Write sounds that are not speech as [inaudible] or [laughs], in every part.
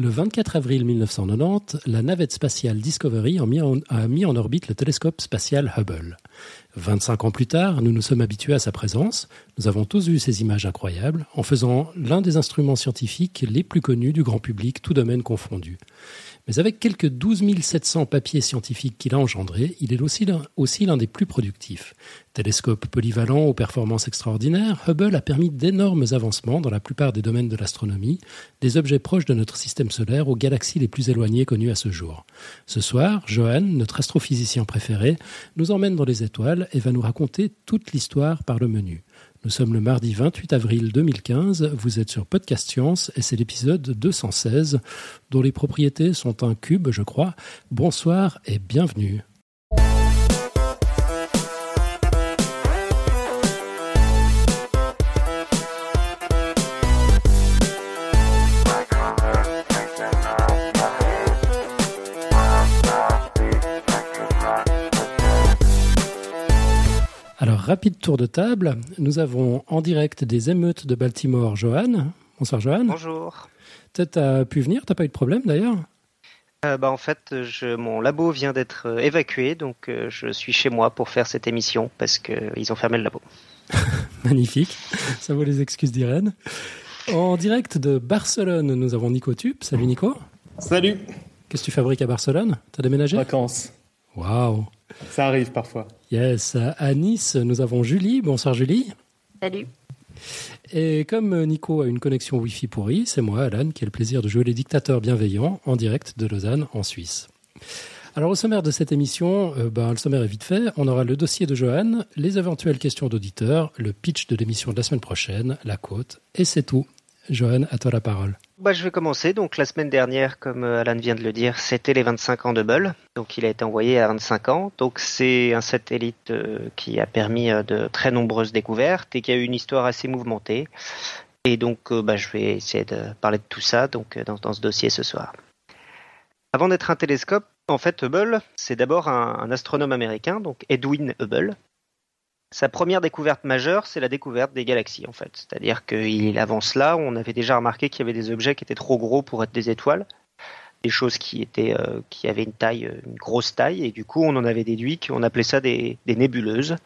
Le 24 avril 1990, la navette spatiale Discovery a mis, en, a mis en orbite le télescope spatial Hubble. 25 ans plus tard, nous nous sommes habitués à sa présence. Nous avons tous vu ces images incroyables en faisant l'un des instruments scientifiques les plus connus du grand public, tout domaine confondu. Mais avec quelques 12 700 papiers scientifiques qu'il a engendrés, il est aussi l'un, des plus productifs. Télescope polyvalent aux performances extraordinaires, Hubble a permis d'énormes avancements dans la plupart des domaines de l'astronomie, des objets proches de notre système solaire aux galaxies les plus éloignées connues à ce jour. Ce soir, Johan, notre astrophysicien préféré, nous emmène dans les et va nous raconter toute l'histoire par le menu. Nous sommes le mardi 28 avril 2015, vous êtes sur Podcast Science et c'est l'épisode 216 dont les propriétés sont un cube, je crois. Bonsoir et bienvenue. Rapide tour de table. Nous avons en direct des émeutes de Baltimore, Johan. Bonsoir, Johan. Bonjour. Peut-être as pu venir, t'as pas eu de problème d'ailleurs? Euh, bah, en fait, je, mon labo vient d'être euh, évacué, donc euh, je suis chez moi pour faire cette émission parce qu'ils ont fermé le labo. [laughs] Magnifique. Ça vaut les excuses d'Irène. En direct de Barcelone, nous avons Nico Tup. Salut Nico. Salut, Qu'est-ce que tu fabriques à Barcelone? T'as déménagé? Vacances. Waouh. Ça arrive parfois. Yes. À Nice, nous avons Julie. Bonsoir Julie. Salut. Et comme Nico a une connexion Wi-Fi pourrie, c'est moi, Alan, qui ai le plaisir de jouer les dictateurs bienveillants en direct de Lausanne, en Suisse. Alors au sommaire de cette émission, euh, ben, le sommaire est vite fait. On aura le dossier de Johan, les éventuelles questions d'auditeurs, le pitch de l'émission de la semaine prochaine, la côte, et c'est tout. Johan, à toi la parole. Bah, je vais commencer. Donc la semaine dernière, comme euh, Alan vient de le dire, c'était les 25 ans de Hubble. Donc il a été envoyé à 25 ans. Donc c'est un satellite euh, qui a permis euh, de très nombreuses découvertes et qui a eu une histoire assez mouvementée. Et donc bah, je vais essayer de parler de tout ça donc dans, dans ce dossier ce soir. Avant d'être un télescope, en fait Hubble, c'est d'abord un, un astronome américain, donc Edwin Hubble. Sa première découverte majeure, c'est la découverte des galaxies, en fait. C'est-à-dire qu'il avance là, on avait déjà remarqué qu'il y avait des objets qui étaient trop gros pour être des étoiles, des choses qui étaient, euh, qui avaient une taille, euh, une grosse taille, et du coup, on en avait déduit qu'on appelait ça des, nébuleuses.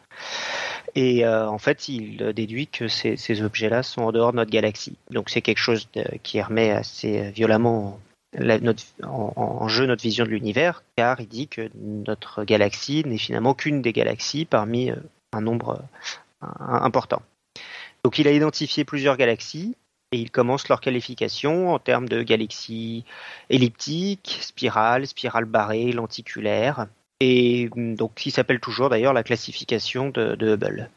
Et euh, en fait, il déduit que ces, objets-là sont en dehors de notre galaxie. Donc, c'est quelque chose qui remet assez violemment la- notre- en, en jeu notre vision de l'univers, car il dit que notre galaxie n'est finalement qu'une des galaxies parmi euh, un nombre euh, important. Donc il a identifié plusieurs galaxies et il commence leur qualification en termes de galaxies elliptiques, spirales, spirales barrées, lenticulaires, et hum, donc qui s'appelle toujours d'ailleurs la classification de, Hubble,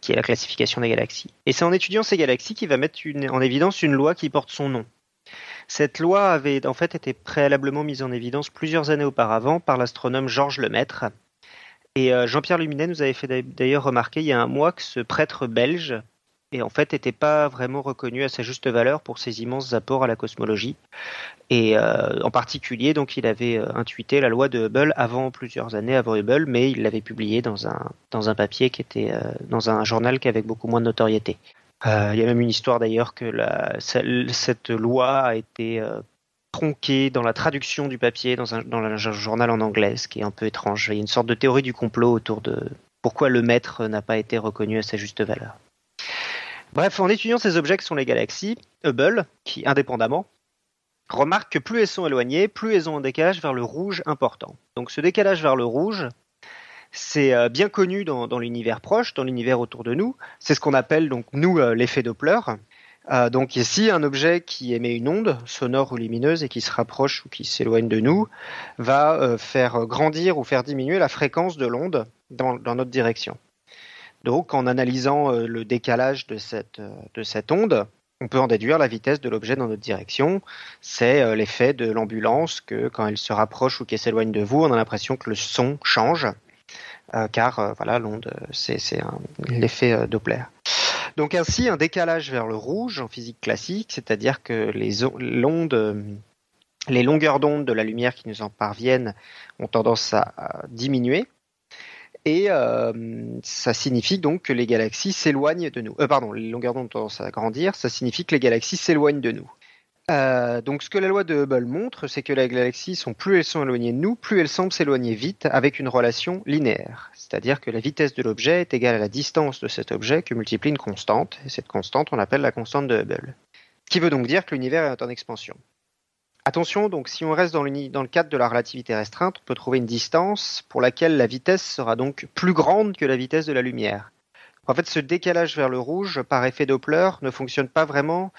qui est la classification des galaxies. Et c'est en étudiant ces galaxies qu'il va mettre en évidence une loi qui porte son nom. Cette loi avait en fait été préalablement mise en évidence plusieurs années auparavant par l'astronome Georges Lemaître, et euh, Jean-Pierre Luminet nous avait fait d'a- d'ailleurs remarquer il y a un mois que ce prêtre belge et en fait n'était pas vraiment reconnu à sa juste valeur pour ses immenses apports à la cosmologie. Et euh, en particulier, donc, il avait euh, intuité la loi de Hubble avant plusieurs années avant Hubble, mais il l'avait publié dans un dans un papier qui était dans un journal qui avait beaucoup moins de notoriété. Il y a même une histoire d'ailleurs que cette loi a été tronquée dans la traduction du papier dans un, journal en anglais, ce qui est un peu étrange. Il y a une sorte de théorie du complot autour de pourquoi le maître n'a pas été reconnu à sa juste valeur. Bref, en étudiant ces objets que sont les galaxies, Hubble, qui indépendamment, remarque que plus elles sont éloignées, plus elles ont un décalage vers le rouge important. Donc ce décalage vers le rouge, c'est euh, bien connu dans, dans l'univers proche, dans l'univers autour de nous. C'est ce qu'on appelle donc nous euh, l'effet Doppler. Euh, donc ici, un objet qui émet une onde sonore ou lumineuse et qui se rapproche ou qui s'éloigne de nous va euh, faire grandir ou faire diminuer la fréquence de l'onde dans, notre direction. Donc en analysant euh, le décalage de cette, de cette onde, on peut en déduire la vitesse de l'objet dans notre direction. C'est l'effet de l'ambulance que quand elle se rapproche ou qu'elle s'éloigne de vous, on a l'impression que le son change, car voilà l'onde, c'est l'effet Doppler. Donc ainsi, un décalage vers le rouge en physique classique, c'est-à-dire que les o- l'onde, euh, les longueurs d'onde de la lumière qui nous en parviennent ont tendance à, à diminuer. Et euh, ça signifie donc que les galaxies s'éloignent de nous. Euh, pardon, les longueurs d'onde ont tendance à grandir, ça signifie que les galaxies s'éloignent de nous. Euh, donc ce que la loi de Hubble montre, c'est que les galaxies sont plus elles sont éloignées de nous, plus elles semblent s'éloigner vite avec une relation linéaire. C'est-à-dire que la vitesse de l'objet est égale à la distance de cet objet que multiplie une constante, et cette constante on l'appelle la constante de Hubble. Ce qui veut donc dire que l'univers est en expansion. Attention, donc si on reste dans, dans le cadre de la relativité restreinte, on peut trouver une distance pour laquelle la vitesse sera donc plus grande que la vitesse de la lumière. En fait, ce décalage vers le rouge par effet Doppler ne fonctionne pas vraiment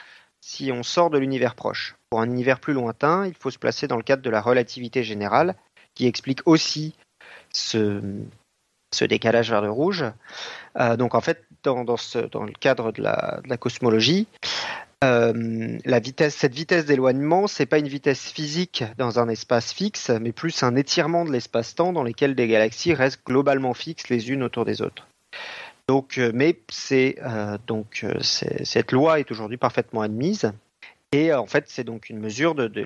si on sort de l'univers proche. Pour un univers plus lointain, il faut se placer dans le cadre de la relativité générale, qui explique aussi ce, décalage vers le rouge. Euh, donc en fait, dans, le cadre de la, cosmologie, euh, cette vitesse d'éloignement, c'est pas une vitesse physique dans un espace fixe, mais plus un étirement de l'espace-temps dans lequel des galaxies restent globalement fixes les unes autour des autres. Donc, euh, mais c'est euh, donc euh, cette loi est aujourd'hui parfaitement admise et en fait c'est donc une mesure de, de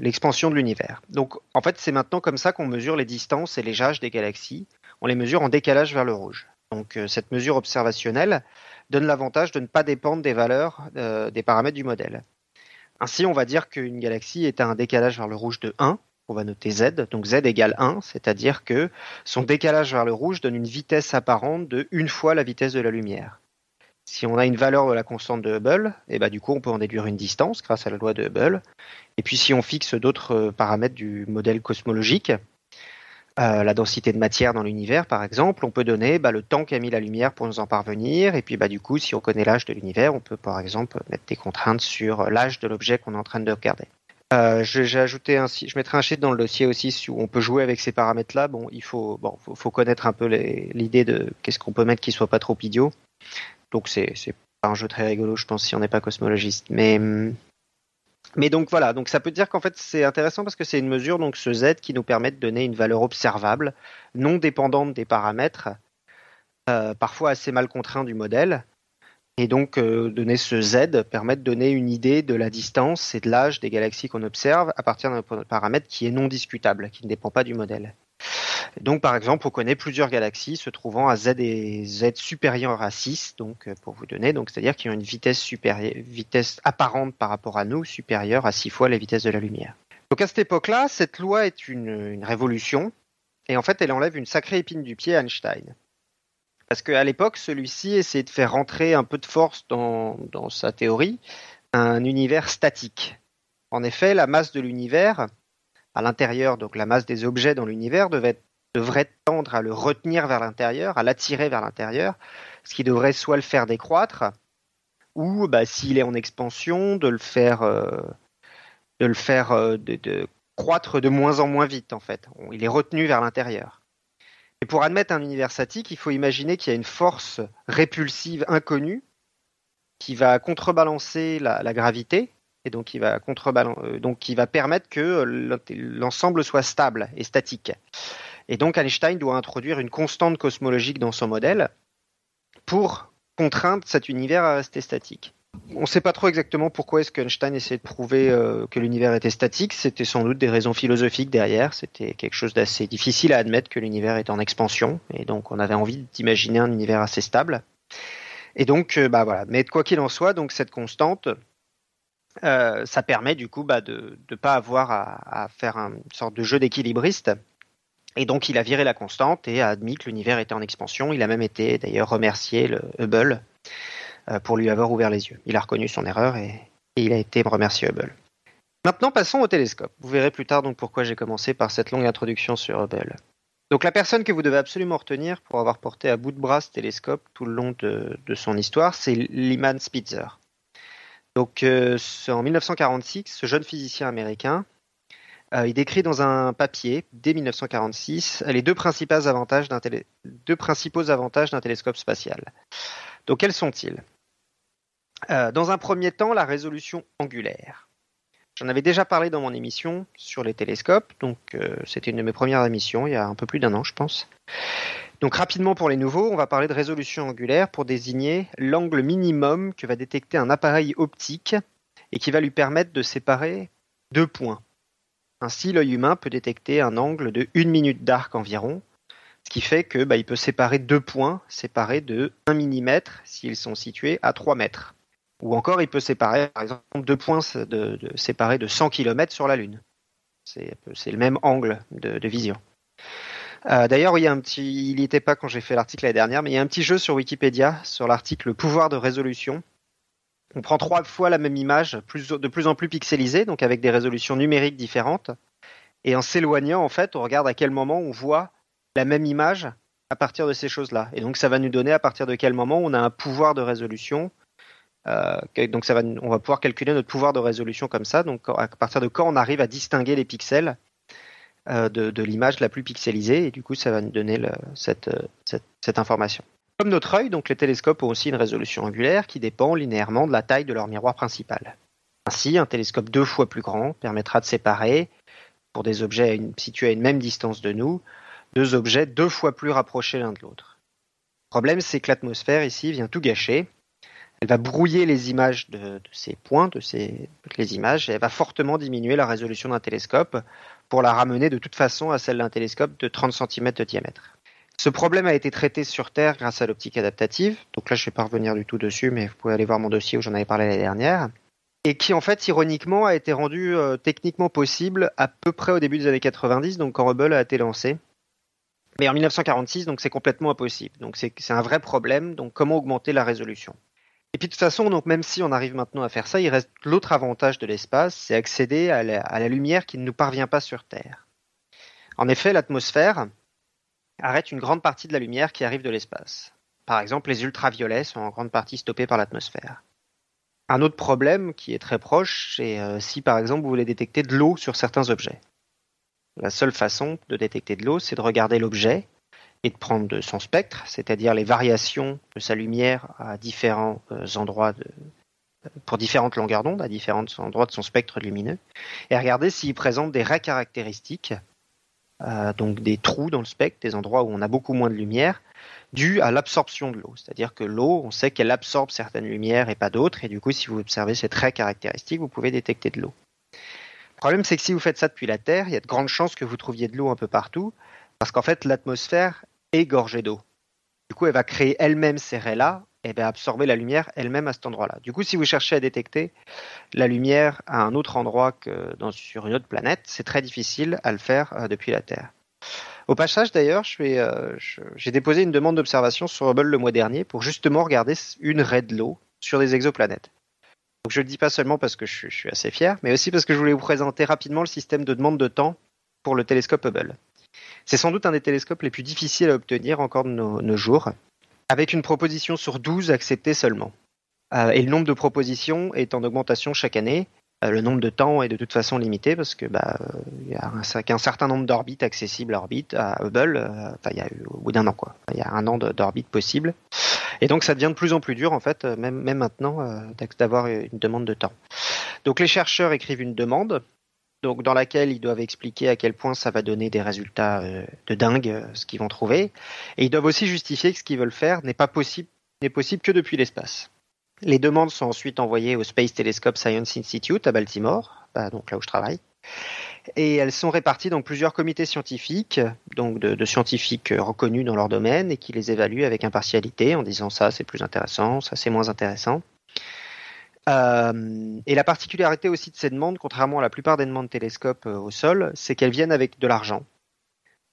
l'expansion de l'univers. Donc en fait c'est maintenant comme ça qu'on mesure les distances et les âges des galaxies. On les mesure en décalage vers le rouge. Donc cette mesure observationnelle donne l'avantage de ne pas dépendre des valeurs des paramètres du modèle. Ainsi, on va dire qu'une galaxie est à un décalage vers le rouge de 1, on va noter z, donc z égale 1, c'est-à-dire que son décalage vers le rouge donne une vitesse apparente de une fois la vitesse de la lumière. Si on a une valeur de la constante de Hubble, et eh ben, du coup on peut en déduire une distance grâce à la loi de Hubble. Et puis si on fixe d'autres euh, paramètres du modèle cosmologique, euh, la densité de matière dans l'univers par exemple, on peut donner bah, le temps qu'a mis la lumière pour nous en parvenir. Et puis bah, du coup si on connaît l'âge de l'univers, on peut par exemple mettre des contraintes sur l'âge de l'objet qu'on est en train de regarder. Euh, j'ai ajouté un, je mettrai un sheet dans le dossier aussi où on peut jouer avec ces paramètres-là. Bon, il faut, bon, faut, connaître un peu l'idée de qu'est-ce qu'on peut mettre qui soit pas trop idiot. Donc c'est, pas un jeu très rigolo, je pense, si on n'est pas cosmologiste. Mais, donc voilà, donc ça peut dire qu'en fait c'est intéressant parce que c'est une mesure, donc ce z qui nous permet de donner une valeur observable, non dépendante des paramètres, euh, parfois assez mal contraints du modèle, et donc, euh, donner ce Z permet de donner une idée de la distance et de l'âge des galaxies qu'on observe à partir d'un paramètre qui est non discutable, qui ne dépend pas du modèle. Donc, par exemple, on connaît plusieurs galaxies se trouvant à Z et Z supérieur à 6, donc, euh, pour vous donner, c'est-à-dire qu'ils ont une vitesse supérieure, vitesse apparente par rapport à nous, supérieure à 6 fois la vitesse de la lumière. Donc, à cette époque-là, cette loi est une, une révolution, et en fait, elle enlève une sacrée épine du pied à Einstein. Parce qu'à l'époque, celui-ci essayait de faire rentrer un peu de force dans, sa théorie, un univers statique. En effet, la masse de l'univers, à l'intérieur, donc la masse des objets dans l'univers, devrait tendre à le retenir vers l'intérieur, à l'attirer vers l'intérieur, ce qui devrait soit le faire décroître, ou bah, s'il est en expansion, de le faire, euh, euh, croître de moins en moins vite en fait. Il est retenu vers l'intérieur. Et pour admettre un univers statique, il faut imaginer qu'il y a une force répulsive inconnue qui va contrebalancer la, gravité et donc qui va euh, donc qui va permettre que l'ensemble soit stable et statique. Et donc Einstein doit introduire une constante cosmologique dans son modèle pour contraindre cet univers à rester statique. On ne sait pas trop exactement pourquoi est-ce essayait de prouver euh, que l'univers était statique. C'était sans doute des raisons philosophiques derrière. C'était quelque chose d'assez difficile à admettre que l'univers est en expansion. Et donc, on avait envie d'imaginer un univers assez stable. Et donc, euh, bah voilà. Mais quoi qu'il en soit, donc cette constante, euh, ça permet du coup bah, de ne pas avoir à, faire une sorte de jeu d'équilibriste. Et donc, il a viré la constante et a admis que l'univers était en expansion. Il a même été d'ailleurs remercié le Hubble pour lui avoir ouvert les yeux. Il a reconnu son erreur et, il a été remercié Hubble. Maintenant, passons au télescope. Vous verrez plus tard donc pourquoi j'ai commencé par cette longue introduction sur Hubble. Donc la personne que vous devez absolument retenir pour avoir porté à bout de bras ce télescope tout le long de, son histoire, c'est Lyman Spitzer. Donc euh, en 1946, ce jeune physicien américain, euh, il décrit dans un papier dès 1946 les deux principaux avantages d'un télescope spatial. Donc quels sont-ils? Euh, dans un premier temps, la résolution angulaire. J'en avais déjà parlé dans mon émission sur les télescopes, donc euh, c'était une de mes premières émissions il y a un peu plus d'un an, je pense. Donc rapidement pour les nouveaux, on va parler de résolution angulaire pour désigner l'angle minimum que va détecter un appareil optique et qui va lui permettre de séparer deux points. Ainsi, l'œil humain peut détecter un angle de une minute d'arc environ, ce qui fait que bah, il peut séparer deux points séparés de 1 mm s'ils sont situés à 3 mètres. Ou encore, il peut séparer, par exemple, deux points séparés de 100 km sur la Lune. C'est le même angle de, vision. Euh, d'ailleurs, il il n'y était pas quand j'ai fait l'article l'année dernière, mais il y a un petit jeu sur Wikipédia sur l'article pouvoir de résolution. On prend trois fois la même image, de plus en plus pixelisée, donc avec des résolutions numériques différentes. Et en s'éloignant, en fait, on regarde à quel moment on voit la même image à partir de ces choses-là. Et donc, ça va nous donner à partir de quel moment on a un pouvoir de résolution donc ça va, on va pouvoir calculer notre pouvoir de résolution comme ça. Donc à partir de quand on arrive à distinguer les pixels euh, de, l'image la plus pixelisée, et du coup ça va nous donner cette, cette, information. Comme notre œil, donc les télescopes ont aussi une résolution angulaire qui dépend linéairement de la taille de leur miroir principal. Ainsi, un télescope deux fois plus grand permettra de séparer, pour des objets situés à une même distance de nous, deux objets deux fois plus rapprochés l'un de l'autre. Le problème, c'est que l'atmosphère ici vient tout gâcher elle va brouiller les images de, ces points, de ces, les images, et elle va fortement diminuer la résolution d'un télescope pour la ramener de toute façon à celle d'un télescope de 30 cm de diamètre. Ce problème a été traité sur Terre grâce à l'optique adaptative. Donc là, je ne vais pas revenir du tout dessus, mais vous pouvez aller voir mon dossier où j'en avais parlé l'année dernière. Et qui, en fait, ironiquement, a été rendu euh, techniquement possible à peu près au début des années 90, donc quand Hubble a été lancé. Mais en 1946, donc c'est complètement impossible. Donc c'est un vrai problème. Donc comment augmenter la résolution? Et puis de toute façon, même si on arrive maintenant à faire ça, il reste l'autre avantage de l'espace, c'est accéder à la, lumière qui ne nous parvient pas sur Terre. En effet, l'atmosphère arrête une grande partie de la lumière qui arrive de l'espace. Par exemple, les ultraviolets sont en grande partie stoppés par l'atmosphère. Un autre problème qui est très proche, c'est euh, si par exemple vous voulez détecter de l'eau sur certains objets. La seule façon de détecter de l'eau, c'est de regarder l'objet et de prendre son spectre, c'est-à-dire les variations de sa lumière à différents euh, endroits de, pour différentes longueurs d'onde, à différents endroits de son spectre lumineux, et regarder s'il présente des raies caractéristiques, euh, donc des trous dans le spectre, des endroits où on a beaucoup moins de lumière, dû à l'absorption de l'eau. C'est-à-dire que l'eau, on sait qu'elle absorbe certaines lumières et pas d'autres, et du coup, si vous observez cette raie caractéristique, vous pouvez détecter de l'eau. Le problème, c'est que si vous faites ça depuis la Terre, il y a de grandes chances que vous trouviez de l'eau un peu partout, parce qu'en fait, l'atmosphère est gorgée d'eau. Du coup, elle va créer elle-même ces raies-là et va absorber la lumière elle-même à cet endroit-là. Du coup, si vous cherchez à détecter la lumière à un autre endroit que sur une autre planète, c'est très difficile à le faire euh, depuis la Terre. Au passage, d'ailleurs, euh, j'ai déposé une demande d'observation sur Hubble le mois dernier pour justement regarder une raie de l'eau sur des exoplanètes. Donc, je ne le dis pas seulement parce que je suis assez fier, mais aussi parce que je voulais vous présenter rapidement le système de demande de temps pour le télescope Hubble. C'est sans doute un des télescopes les plus difficiles à obtenir encore de nos, jours, avec une proposition sur 12 acceptée seulement. Euh, et le nombre de propositions est en augmentation chaque année. Euh, le nombre de temps est de toute façon limité parce que bah il y a un, certain nombre d'orbites accessibles à orbite Hubble. Euh, enfin, il y a au bout d'un an quoi. Il y a un an d'orbite possible. Et donc ça devient de plus en plus dur en fait, même maintenant, d'avoir une demande de temps. Donc les chercheurs écrivent une demande donc dans laquelle ils doivent expliquer à quel point ça va donner des résultats euh, de dingue, euh, ce qu'ils vont trouver. Et ils doivent aussi justifier que ce qu'ils veulent faire n'est pas possible, n'est possible que depuis l'espace. Les demandes sont ensuite envoyées au Space Telescope Science Institute à Baltimore, bah, donc là où je travaille. Et elles sont réparties dans plusieurs comités scientifiques, donc de, de, scientifiques reconnus dans leur domaine et qui les évaluent avec impartialité en disant ça c'est plus intéressant, ça c'est moins intéressant. Euh, et la particularité aussi de ces demandes, contrairement à la plupart des demandes télescopes euh, au sol, c'est qu'elles viennent avec de l'argent.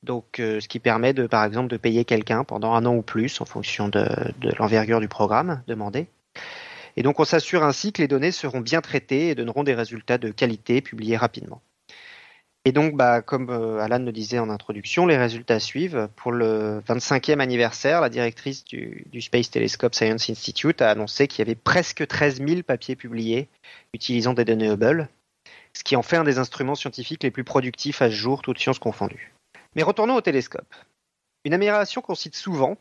Donc, euh, ce qui permet de, par exemple, de payer quelqu'un pendant un an ou plus en fonction de, de l'envergure du programme demandé. Et donc, on s'assure ainsi que les données seront bien traitées et donneront des résultats de qualité publiés rapidement. Et donc, bah, comme euh, Alan le disait en introduction, les résultats suivent. Pour le 25e anniversaire, la directrice du, Space Telescope Science Institute a annoncé qu'il y avait presque 13 000 papiers publiés utilisant des données Hubble, ce qui en fait un des instruments scientifiques les plus productifs à ce jour, toutes sciences confondues. Mais retournons au télescope. Une amélioration qu'on cite souvent,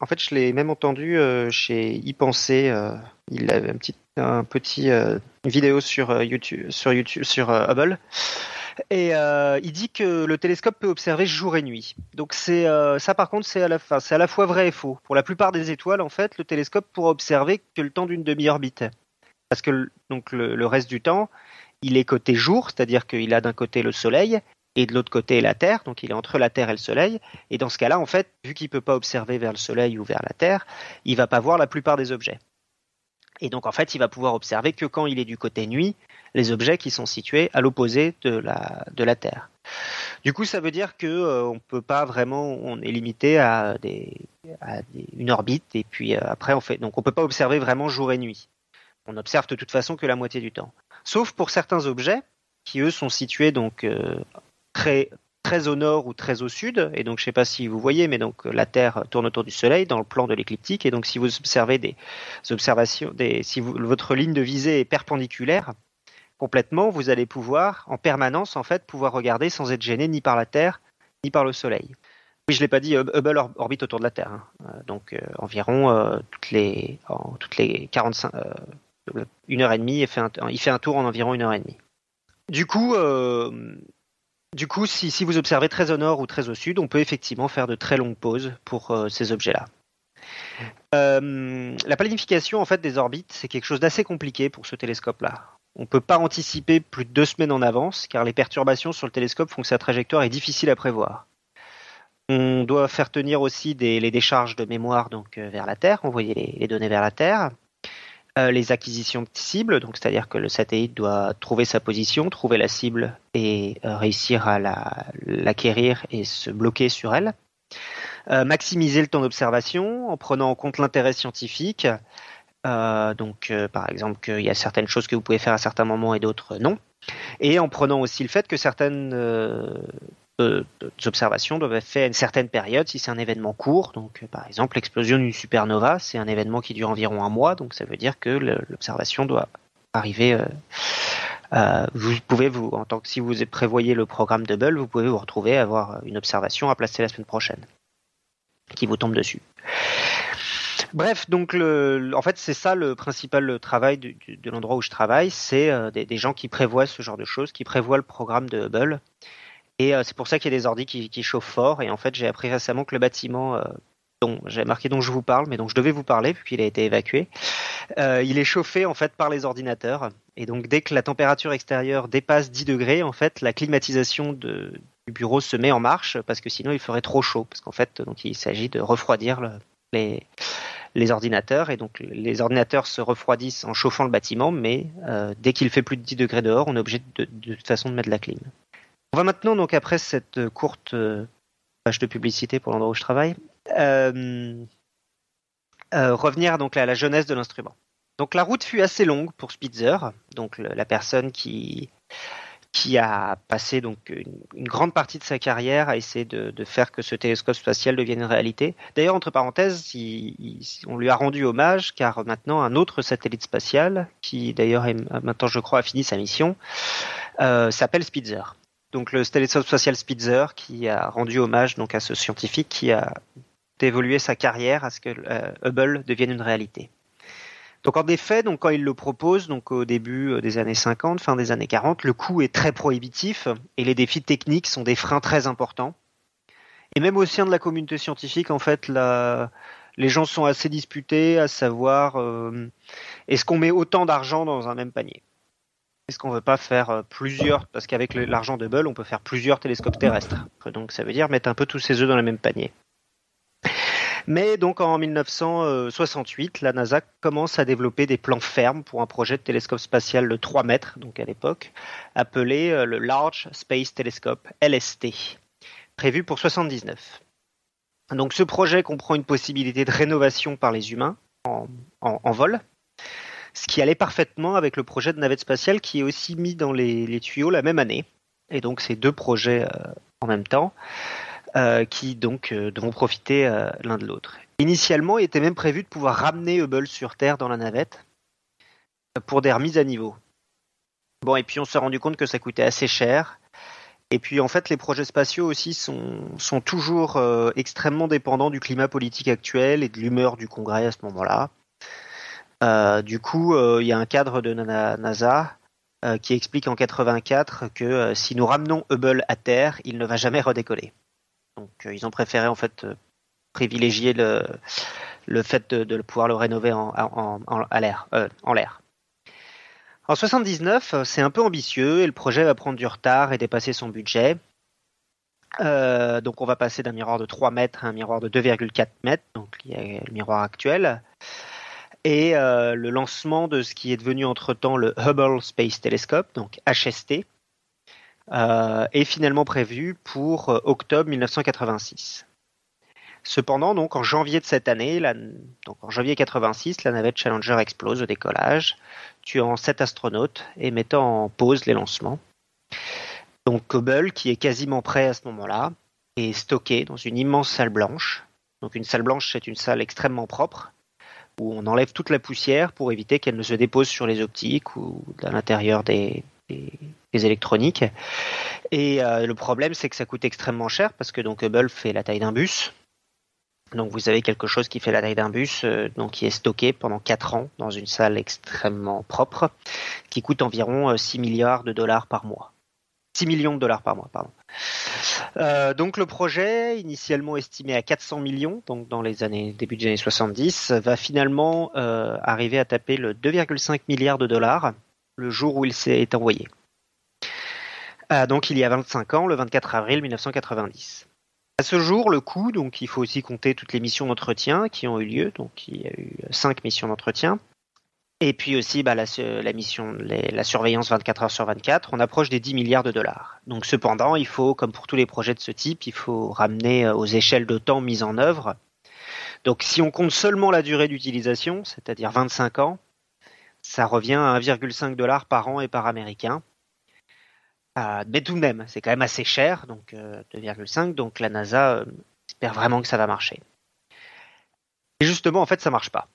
en fait, je l'ai même entendu euh, chez y penser. Euh, il avait un petit, un petit vidéo sur YouTube, sur YouTube, sur Hubble et euh, il dit que le télescope peut observer jour et nuit. Donc c'est euh, ça par contre c'est à la c'est à la fois vrai et faux. Pour la plupart des étoiles en fait, le télescope pourra observer que le temps d'une demi-orbite. Parce que donc le, reste du temps, il est côté jour, c'est-à-dire qu'il a d'un côté le soleil et de l'autre côté la Terre, donc il est entre la Terre et le Soleil. Et dans ce cas-là, en fait, vu qu'il peut pas observer vers le Soleil ou vers la Terre, il va pas voir la plupart des objets. Et donc en fait, il va pouvoir observer que quand il est du côté nuit, les objets qui sont situés à l'opposé de la, Terre. Du coup, ça veut dire que euh, on peut pas vraiment, on est limité à, des, à une orbite et puis euh, après on fait, donc on peut pas observer vraiment jour et nuit. On observe de toute façon que la moitié du temps, sauf pour certains objets qui eux sont situés donc euh, très très au nord ou très au sud. Et donc, je sais pas si vous voyez, mais donc la Terre tourne autour du Soleil dans le plan de l'écliptique. Et donc, si vous observez des observations, des, si vous, votre ligne de visée est perpendiculaire, complètement, vous allez pouvoir, en permanence, en fait, pouvoir regarder sans être gêné ni par la Terre, ni par le Soleil. Oui, je l'ai pas dit, Hubble orbite autour de la Terre. Hein. Euh, donc, euh, environ euh, toutes, les, en, toutes les 45, une heure et demie, il fait, un, tour en environ une heure et demie. Du coup, si, vous observez très au nord ou très au sud, on peut effectivement faire de très longues pauses pour ces objets-là. la planification en fait des orbites, c'est quelque chose d'assez compliqué pour ce télescope-là. On ne peut pas anticiper plus de deux semaines en avance, car les perturbations sur le télescope font que sa trajectoire est difficile à prévoir. On doit faire tenir aussi les décharges de mémoire donc euh, vers la Terre, envoyer les, données vers la Terre. Euh, les acquisitions de cibles, donc c'est-à-dire que le satellite doit trouver sa position, trouver la cible et euh, réussir à l'acquérir et se bloquer sur elle. maximiser le temps d'observation en prenant en compte l'intérêt scientifique, euh, donc, euh, par exemple, qu'il y a certaines choses que vous pouvez faire à certains moments et d'autres non. Et en prenant aussi le fait que certaines euh, observations doivent être faites à une certaine période si c'est un événement court. Donc, par exemple, l'explosion d'une supernova, c'est un événement qui dure environ un mois. Donc, ça veut dire que l'observation doit arriver. vous pouvez vous, en tant que si vous prévoyez le programme de vous pouvez vous retrouver à avoir une observation à placer la semaine prochaine qui vous tombe dessus. Bref, donc en fait, c'est ça le principal travail de, l'endroit où je travaille, c'est euh, des, gens qui prévoient ce genre de choses, qui prévoient le programme de Hubble. Et euh, c'est pour ça qu'il y a des ordi qui, chauffent fort. Et en fait, j'ai appris récemment que le bâtiment euh, dont j'ai marqué dont je vous parle, mais dont je devais vous parler vu qu'il a été évacué, il est chauffé en fait par les ordinateurs. Et donc dès que la température extérieure dépasse 10 degrés, en fait, la climatisation du bureau se met en marche parce que sinon il ferait trop chaud. Parce qu'en fait, donc il s'agit de refroidir le, les les ordinateurs et donc les ordinateurs se refroidissent en chauffant le bâtiment, mais euh, dès qu'il fait plus de 10 degrés dehors, on est obligé de, toute façon de mettre la clim. On va maintenant donc après cette courte euh, page de publicité pour l'endroit où je travaille, euh, euh, revenir donc à la jeunesse de l'instrument. Donc la route fut assez longue pour Spitzer, donc la personne qui qui a passé donc une, grande partie de sa carrière à essayer de, de, faire que ce télescope spatial devienne une réalité. D'ailleurs, entre parenthèses, on lui a rendu hommage car maintenant un autre satellite spatial, qui d'ailleurs maintenant je crois a fini sa mission, euh, s'appelle Spitzer. Donc le télescope spatial Spitzer qui a rendu hommage donc à ce scientifique qui a évolué sa carrière à ce que euh, Hubble devienne une réalité. Donc en effet, donc quand il le propose, donc au début euh, des années 50, fin des années 40, le coût est très prohibitif et les défis techniques sont des freins très importants. Et même au sein de la communauté scientifique, en fait, la, les gens sont assez disputés à savoir euh, est-ce qu'on met autant d'argent dans un même panier? Est-ce qu'on veut pas faire euh, plusieurs Parce qu'avec l'argent de Hubble, on peut faire plusieurs télescopes terrestres. Donc ça veut dire mettre un peu tous ses œufs dans le même panier. Mais donc en 1968, la NASA commence à développer des plans fermes pour un projet de télescope spatial de 3 mètres, donc à l'époque, appelé euh, le Large Space Telescope, LST, prévu pour 79. Donc ce projet comprend une possibilité de rénovation par les humains en, vol, ce qui allait parfaitement avec le projet de navette spatiale qui est aussi mis dans les, tuyaux la même année. Et donc ces deux projets euh, en même temps qui donc euh, devront profiter euh, l'un de l'autre. Initialement, il était même prévu de pouvoir ramener Hubble sur Terre dans la navette pour des remises à niveau. Bon, et puis on s'est rendu compte que ça coûtait assez cher. Et puis en fait, les projets spatiaux aussi sont, sont toujours euh, extrêmement dépendants du climat politique actuel et de l'humeur du Congrès à ce moment-là. Euh, du coup, euh, il y a un cadre de NASA qui explique en 84 que si nous ramenons Hubble à Terre, il ne va jamais redécoller. Donc euh, ils ont préféré en fait euh, privilégier le, le fait de, de, pouvoir le rénover en, en, en, à l'air, euh, en l'air. En 79, c'est un peu ambitieux et le projet va prendre du retard et dépasser son budget. Euh, donc on va passer d'un miroir de 3 mètres à un miroir de 2,4 mètres, donc il y a le miroir actuel. et euh, le lancement de ce qui est devenu entre-temps le Hubble Space Telescope, donc HST, euh, est finalement prévu pour euh, octobre 1986. Cependant, donc en janvier de cette année, donc en janvier 86, la navette Challenger explose au décollage, tuant sept astronautes et mettant en pause les lancements. Donc Hubble, qui est quasiment prêt à ce moment-là, est stocké dans une immense salle blanche. Donc une salle blanche, c'est une salle extrêmement propre où on enlève toute la poussière pour éviter qu'elle ne se dépose sur les optiques ou à l'intérieur des, électroniques. Et euh, le problème, c'est que ça coûte extrêmement cher parce que donc Hubble fait la taille d'un bus. Donc vous avez quelque chose qui fait la taille d'un bus, euh, donc qui est stocké pendant 4 ans dans une salle extrêmement propre, qui coûte environ 6 euh, milliards de dollars par mois. 6 millions de dollars par mois, pardon. Donc le projet, initialement estimé à 400 millions, donc dans les années début des années 70, va finalement arriver à taper le 2,5 milliards de dollars le jour où il s'est envoyé. Euh, donc il y a 25 ans, le 24 avril 1990. À ce jour, le coût, donc il faut aussi compter toutes les missions d'entretien qui ont eu lieu, donc il y a eu 5 missions d'entretien, et puis aussi bah, la, mission, la surveillance 24 heures sur 24, on approche des 10 milliards de dollars. Donc cependant, il faut, comme pour tous les projets de ce type, il faut ramener euh, aux échelles de temps mises en œuvre. Donc si on compte seulement la durée d'utilisation, c'est-à-dire 25 ans, ça revient à 1,5 dollars par an et par américain. Euh, mais tout de même, c'est quand même assez cher, donc 2,5. Euh, donc la NASA espère vraiment que ça va marcher. Et justement, en fait, ça marche pas.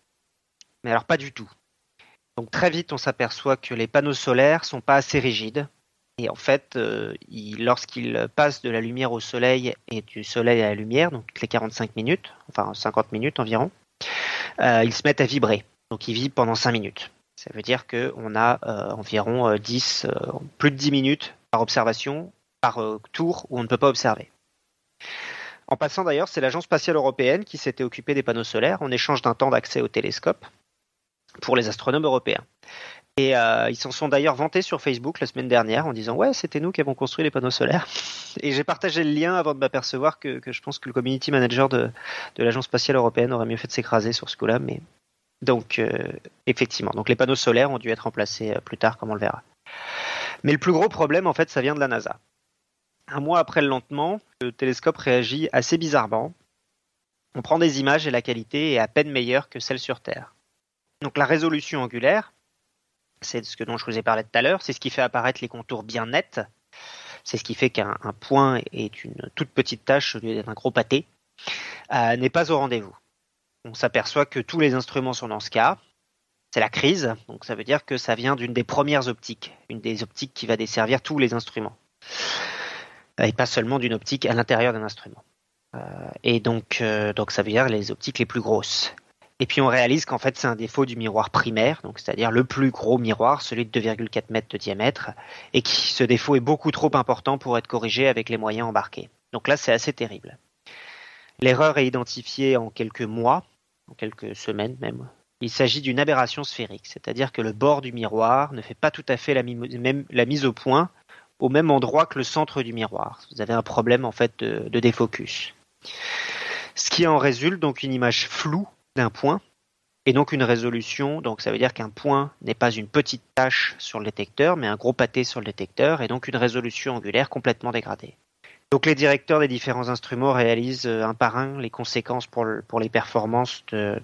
Mais alors pas du tout. Donc très vite, on s'aperçoit que les panneaux solaires sont pas assez rigides. Et en fait, euh, lorsqu'ils passent de la lumière au soleil et du soleil à la lumière, donc toutes les 45 minutes, enfin 50 minutes environ, euh, ils se mettent à vibrer. Donc ils vibrent pendant 5 minutes. Ça veut dire qu'on a euh, environ 10, plus de 10 minutes par observation, par tour où on ne peut pas observer. En passant d'ailleurs, c'est l'Agence spatiale européenne qui s'était occupée des panneaux solaires en échange d'un temps d'accès au télescope pour les astronomes européens. Et euh, ils s'en sont d'ailleurs vantés sur Facebook la semaine dernière en disant ouais c'était nous qui avons construit les panneaux solaires. [laughs] Et j'ai partagé le lien avant de m'apercevoir que, je pense que le community manager de, l'agence spatiale européenne aurait mieux fait de s'écraser sur ce coup-là. Mais donc euh, effectivement, donc les panneaux solaires ont dû être remplacés euh, plus tard comme on le verra. Mais le plus gros problème en fait ça vient de la NASA. Un mois après le lancement, le télescope réagit assez bizarrement. On prend des images et la qualité est à peine meilleure que celle sur Terre. Donc la résolution angulaire, c'est ce dont je vous ai parlé tout à l'heure, c'est ce qui fait apparaître les contours bien nets. C'est ce qui fait qu'un point est une toute petite tache au lieu d'être un gros pâté, euh, n'est pas au rendez-vous. On s'aperçoit que tous les instruments sont dans ce cas. C'est la crise, donc ça veut dire que ça vient d'une des premières optiques, une des optiques qui va desservir tous les instruments, et pas seulement d'une optique à l'intérieur d'un instrument. Euh, et donc, euh, donc ça veut dire les optiques les plus grosses. Et puis on réalise qu'en fait c'est un défaut du miroir primaire, donc c'est-à-dire le plus gros miroir, celui de 2,4 mètres de diamètre, et qui ce défaut est beaucoup trop important pour être corrigé avec les moyens embarqués. Donc là c'est assez terrible. L'erreur est identifiée en quelques mois, en quelques semaines même. Il s'agit d'une aberration sphérique, c'est-à-dire que le bord du miroir ne fait pas tout à fait la, mise au point au même endroit que le centre du miroir. Vous avez un problème en fait de, de défocus. Ce qui en résulte donc une image floue d'un point et donc une résolution. Donc ça veut dire qu'un point n'est pas une petite tache sur le détecteur, mais un gros pâté sur le détecteur et donc une résolution angulaire complètement dégradée. Donc les directeurs des différents instruments réalisent euh, un par un les conséquences pour, pour les performances de,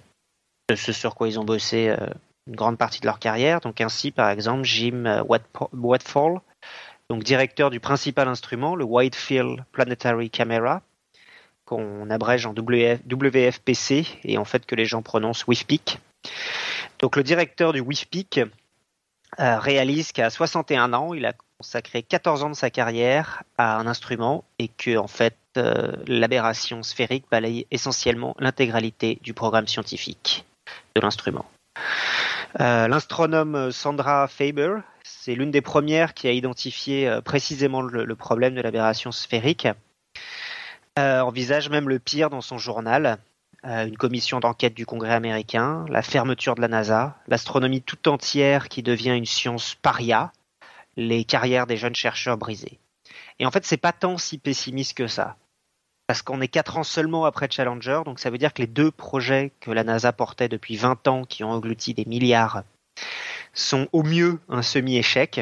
ce sur quoi ils ont bossé euh, une grande partie de leur carrière. Donc ainsi, par exemple, Jim euh, Watfall, donc directeur du principal instrument, le Wide Field Planetary Camera, qu'on abrège en WFPC et en fait que les gens prononcent WIFPIC. Donc le directeur du WIFPIC réalise qu'à 61 ans, il a consacré 14 ans de sa carrière à un instrument et que en fait euh, l'aberration sphérique balaye essentiellement l'intégralité du programme scientifique de l'instrument. Euh, l'astronome Sandra Faber, c'est l'une des premières qui a identifié précisément le problème de l'aberration sphérique euh, envisage même le pire dans son journal. Euh, une commission d'enquête du Congrès américain, la fermeture de la NASA, l'astronomie tout entière qui devient une science paria, les carrières des jeunes chercheurs brisées. Et en fait, c'est pas tant si pessimiste que ça. parce qu'on est quatre ans seulement après Challenger, donc ça veut dire que les deux projets que la NASA portait depuis 20 ans, qui ont englouti des milliards, sont au mieux un semi-échec.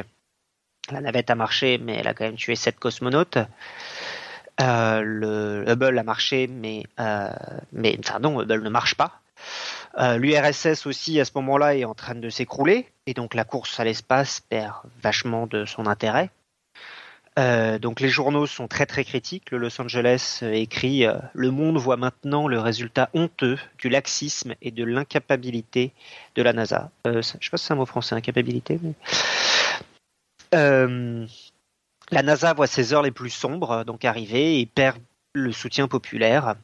La navette a marché, mais elle a quand même tué sept cosmonautes. Euh, le Hubble a marché, mais, euh, mais enfin non, Hubble ne marche pas. Euh, L'URSS aussi à ce moment-là est en train de s'écrouler et donc la course à l'espace perd vachement de son intérêt. Donc les journaux sont très très critiques. Le Los Angeles écrit Le monde voit maintenant le résultat honteux du laxisme et de l'incapabilité de la NASA. je ne sais pas si c'est un mot français, incapabilité. Mais... la NASA voit ses heures les plus sombres donc arriver et perd le soutien populaire.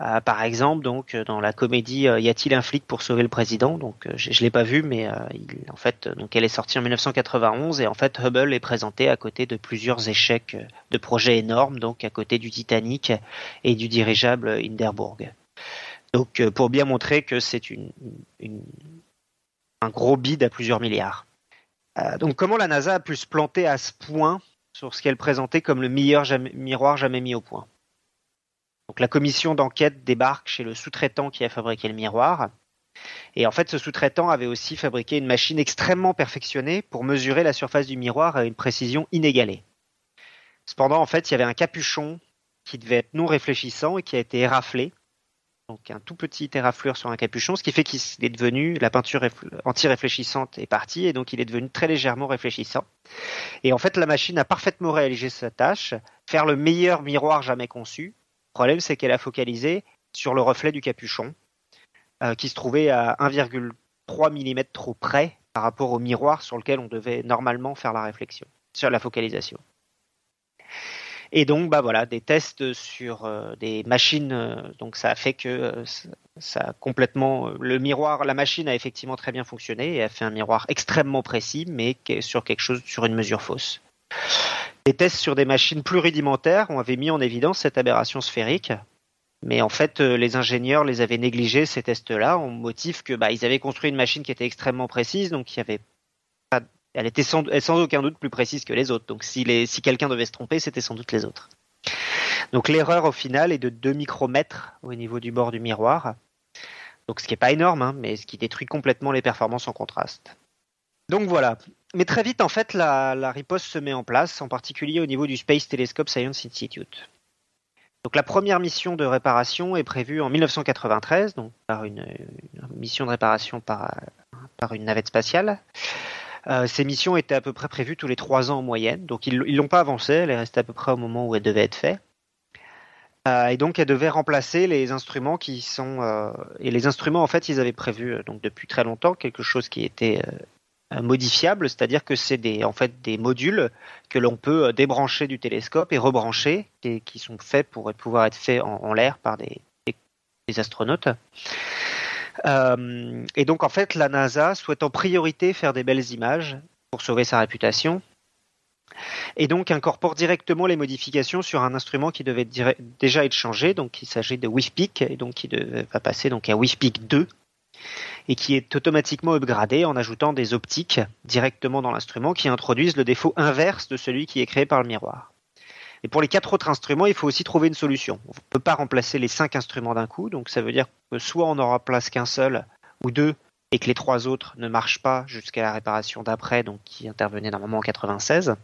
Euh, par exemple, donc dans la comédie euh, Y a-t-il un flic pour sauver le président? Donc euh, je, ne l'ai pas vu, mais en fait, donc elle est sortie en 1991 et en fait Hubble est présenté à côté de plusieurs échecs de projets énormes, donc à côté du Titanic et du dirigeable Hindenburg. Donc pour bien montrer que c'est un gros bid à plusieurs milliards. donc comment la NASA a pu se planter à ce point? Sur ce qu'elle présentait comme le meilleur miroir jamais mis au point donc la commission d'enquête débarque chez le sous-traitant qui a fabriqué le miroir. Et en fait, ce sous-traitant avait aussi fabriqué une machine extrêmement perfectionnée pour mesurer la surface du miroir à une précision inégalée. Cependant, en fait, il y avait un capuchon qui devait être non réfléchissant et qui a été éraflé. Donc un tout petit éraflure sur un capuchon, ce qui fait qu'il est devenu, la peinture anti-réfléchissante est partie et donc il est devenu très légèrement réfléchissant. Et en fait, la machine a parfaitement réalisé sa tâche, faire le meilleur miroir jamais conçu, le problème, c'est qu'elle a focalisé sur le reflet du capuchon, euh, qui se trouvait à 1,3 mm trop près par rapport au miroir sur lequel on devait normalement faire la réflexion, sur la focalisation. Et donc, bah voilà, des tests sur euh, des machines, euh, donc ça a fait que ça a complètement le miroir, la machine a effectivement très bien fonctionné et a fait un miroir extrêmement précis, mais sur quelque chose, sur une mesure fausse. Des tests sur des machines plus rudimentaires ont avait mis en évidence cette aberration sphérique. Mais en fait, euh, les ingénieurs les avaient négligés ces tests-là, au motif que bah, ils avaient construit une machine qui était extrêmement précise, donc il y avait. Elle était sans, aucun doute plus précise que les autres. Donc si, quelqu'un devait se tromper, c'était sans doute les autres. Donc l'erreur au final est de 2 micromètres au niveau du bord du miroir. Donc ce qui n'est pas énorme, hein, mais ce qui détruit complètement les performances en contraste. Donc voilà. Mais très vite, en fait, la, riposte se met en place, en particulier au niveau du Space Telescope Science Institute. Donc la première mission de réparation est prévue en 1993, donc par une, mission de réparation par, par une navette spatiale. Euh, ces missions étaient à peu près prévues tous les trois ans en moyenne, donc ils l'ont pas avancée, elle est restée à peu près au moment où elle devait être faite. Euh, et donc elle devait remplacer les instruments qui sont euh, et les instruments en fait ils avaient prévu donc depuis très longtemps quelque chose qui était modifiables, c'est-à-dire que c'est des en fait des modules que l'on peut débrancher du télescope et rebrancher, et qui sont faits pour pouvoir être faits en, l'air par des, des, astronautes. Euh, et donc en fait, la NASA souhaite en priorité faire des belles images pour sauver sa réputation, et donc incorpore directement les modifications sur un instrument qui devait déjà être changé, donc il s'agit de WIFPIC, et donc qui va passer donc à WIFPIC 2, et qui est automatiquement upgradé en ajoutant des optiques directement dans l'instrument qui introduisent le défaut inverse de celui qui est créé par le miroir. Et pour les quatre autres instruments, il faut aussi trouver une solution. On ne peut pas remplacer les cinq instruments d'un coup, donc ça veut dire que soit on n'aura place qu'un seul ou deux et que les trois autres ne marchent pas jusqu'à la réparation d'après, donc qui intervenait normalement en 96,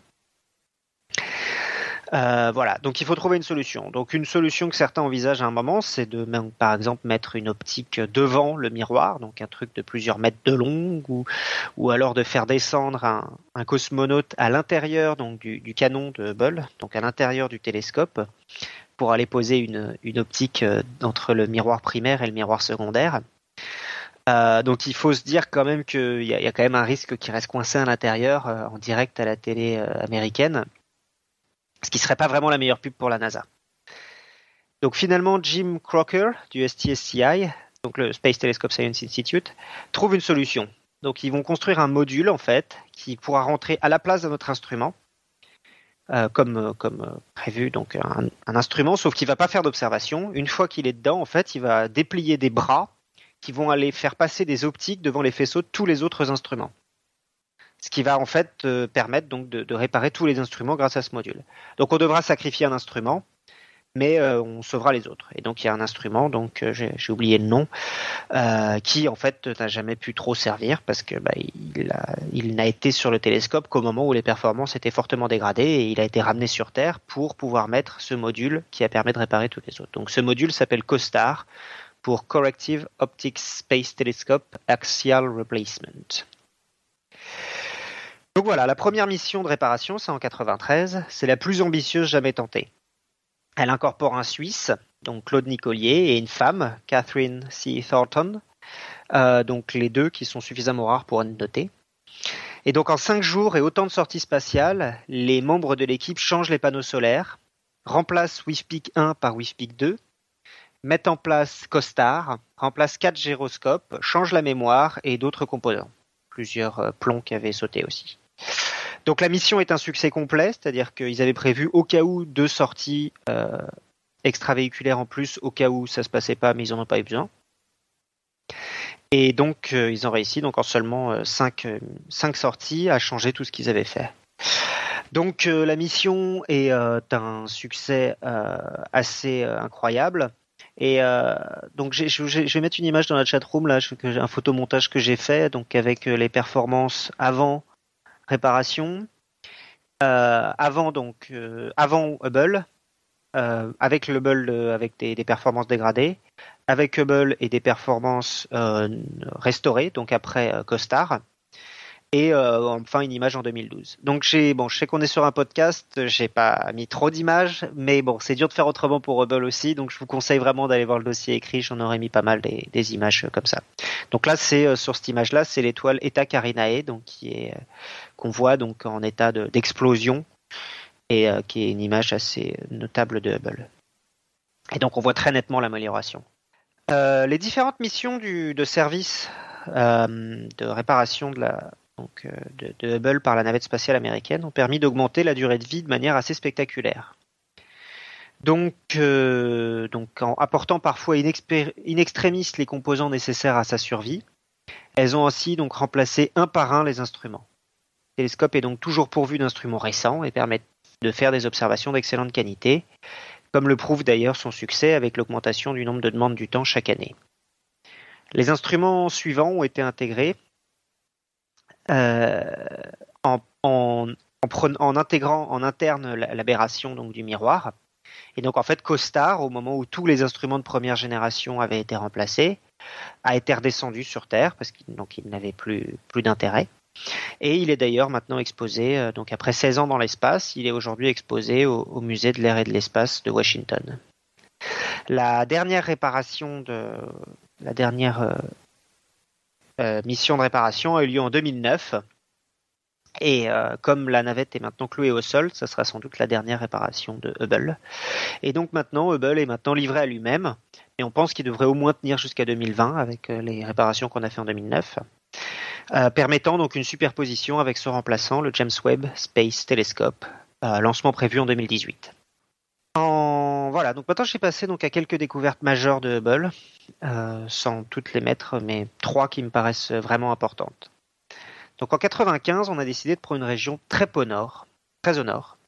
euh, voilà, donc il faut trouver une solution. Donc une solution que certains envisagent à un moment, c'est de, par exemple, mettre une optique devant le miroir, donc un truc de plusieurs mètres de long, ou, ou alors de faire descendre un, un cosmonaute à l'intérieur donc du, canon de Hubble, donc à l'intérieur du télescope, pour aller poser une, une optique euh, entre le miroir primaire et le miroir secondaire. Euh, donc il faut se dire quand même qu'il y, y, a quand même un risque qui reste coincé à l'intérieur en direct à la télé américaine ce qui serait pas vraiment la meilleure pub pour la NASA. Donc finalement, Jim Crocker du STSCI, donc le Space Telescope Science Institute, trouve une solution. Donc ils vont construire un module en fait qui pourra rentrer à la place de notre instrument, euh, comme, comme prévu, donc un, instrument, sauf qu'il va pas faire d'observation. Une fois qu'il est dedans, en fait, il va déplier des bras qui vont aller faire passer des optiques devant les faisceaux de tous les autres instruments ce qui va en fait permettre donc de, réparer tous les instruments grâce à ce module. Donc on devra sacrifier un instrument, mais euh, on sauvera les autres. Et donc il y a un instrument, donc euh, j'ai oublié le nom, euh, qui en fait n'a jamais pu trop servir parce que bah, il, n'a été sur le télescope qu'au moment où les performances étaient fortement dégradées et il a été ramené sur Terre pour pouvoir mettre ce module qui a permis de réparer tous les autres. Donc ce module s'appelle COSTAR pour Corrective Optics Space Telescope Axial Replacement. Donc voilà, la première mission de réparation, c'est en 93. C'est la plus ambitieuse jamais tentée. Elle incorpore un Suisse, donc Claude Nicolier, et une femme, Catherine C. Thornton, euh, donc les deux qui sont suffisamment rares pour être notés. Et donc en cinq jours et autant de sorties spatiales, les membres de l'équipe changent les panneaux solaires, remplacent WIFPIC 1 par WIFPIC 2, mettent en place COSTAR, remplacent quatre gyroscopes, changent la mémoire et d'autres composants. Plusieurs euh, plombs qui avaient sauté aussi. Donc la mission est un succès complet, c'est-à-dire qu'ils avaient prévu au cas où deux sorties euh, extravéhiculaires en plus, au cas où ça se passait pas, mais ils en ont pas eu besoin. Et donc euh, ils ont réussi, donc en seulement euh, cinq, cinq sorties, à changer tout ce qu'ils avaient fait. Donc la mission est un succès assez incroyable. Et donc je vais mettre une image dans la chat room là, un photomontage que j'ai fait, donc avec les performances avant réparation. Euh, avant donc, euh, avant Hubble, euh, avec le Hubble avec des, des, performances dégradées, avec Hubble et des performances restaurées, donc après COSTAR, et euh, enfin une image en 2012. Donc j'ai bon, je sais qu'on est sur un podcast, j'ai pas mis trop d'images, mais bon, c'est dur de faire autrement pour Hubble aussi, donc je vous conseille vraiment d'aller voir le dossier écrit. J'en aurais mis pas mal des, images comme ça. Donc là, c'est euh, sur cette image-là, c'est l'étoile Eta Carinae, donc qui est euh, qu'on voit donc en état d'explosion et qui est une image assez notable de Hubble. Et donc on voit très nettement l'amélioration. les différentes missions du, de service de réparation de la, donc, euh, de, Hubble par la navette spatiale américaine ont permis d'augmenter la durée de vie de manière assez spectaculaire. Donc, euh, en apportant parfois in, extremis les composants nécessaires à sa survie, elles ont ainsi donc remplacé un par un les instruments. Le télescope est donc toujours pourvu d'instruments récents et permet de faire des observations d'excellente qualité, comme le prouve d'ailleurs son succès avec l'augmentation du nombre de demandes du temps chaque année. Les instruments suivants ont été intégrés euh, en, intégrant en interne l'aberration du miroir. Et donc en fait, COSTAR, au moment où tous les instruments de première génération avaient été remplacés, a été redescendu sur Terre parce qu'il n'avait plus, d'intérêt. Et il est d'ailleurs maintenant exposé, euh, donc après 16 ans dans l'espace, il est aujourd'hui exposé au, musée de l'air et de l'espace de Washington. La dernière réparation de la dernière euh, mission de réparation a eu lieu en 2009. Et euh, comme la navette est maintenant clouée au sol, ça sera sans doute la dernière réparation de Hubble. Et donc maintenant, Hubble est maintenant livré à lui-même. Et on pense qu'il devrait au moins tenir jusqu'à 2020 avec euh, les réparations qu'on a fait en 2009. permettant donc une superposition avec son remplaçant, le James Webb Space Telescope, lancement prévu en 2018 voilà, donc maintenant j'ai passé donc à quelques découvertes majeures de Hubble, euh, sans toutes les mettre, mais trois qui me paraissent vraiment importantes. Donc en 95, on a décidé de prendre une région très au nord, très au nord,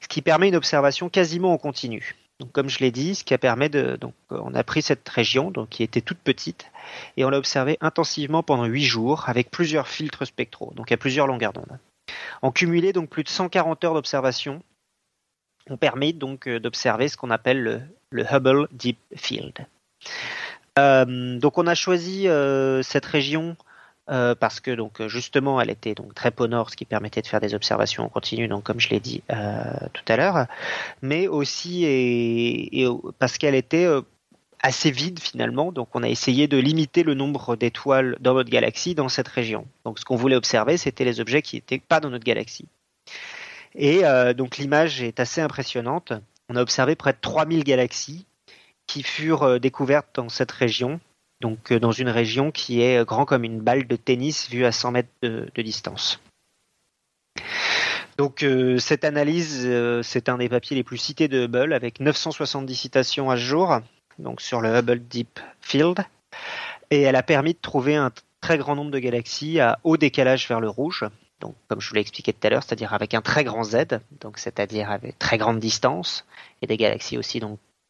ce qui permet une observation quasiment en continu. Donc comme je l'ai dit, ce qui a permis de, donc on a pris cette région, qui était toute petite, et on l'a observée intensivement pendant huit jours avec plusieurs filtres spectraux, donc à plusieurs longueurs d'onde. En cumulé, donc plus de 140 heures d'observation on permet donc euh, d'observer ce qu'on appelle le, Hubble Deep Field. Euh, donc on a choisi euh, cette région parce que donc justement elle était donc très au nord, ce qui permettait de faire des observations en continu, donc comme je l'ai dit tout à l'heure, mais aussi parce qu'elle était assez vide finalement, donc on a essayé de limiter le nombre d'étoiles dans notre galaxie dans cette région. Donc ce qu'on voulait observer, c'était les objets qui n'étaient pas dans notre galaxie. Et euh, donc l'image est assez impressionnante. On a observé près de 3000 galaxies qui furent euh, découvertes dans cette région, donc euh, dans une région qui est grand comme une balle de tennis vue à 100 mètres de, distance. Donc cette analyse, c'est un des papiers les plus cités de Hubble, avec 970 citations à ce jour, donc sur le Hubble Deep Field, et elle a permis de trouver un très grand nombre de galaxies à haut décalage vers le rouge, comme je vous l'ai expliqué tout à l'heure, c'est-à-dire avec un très grand Z, donc c'est-à-dire avec très grande distance, et des galaxies aussi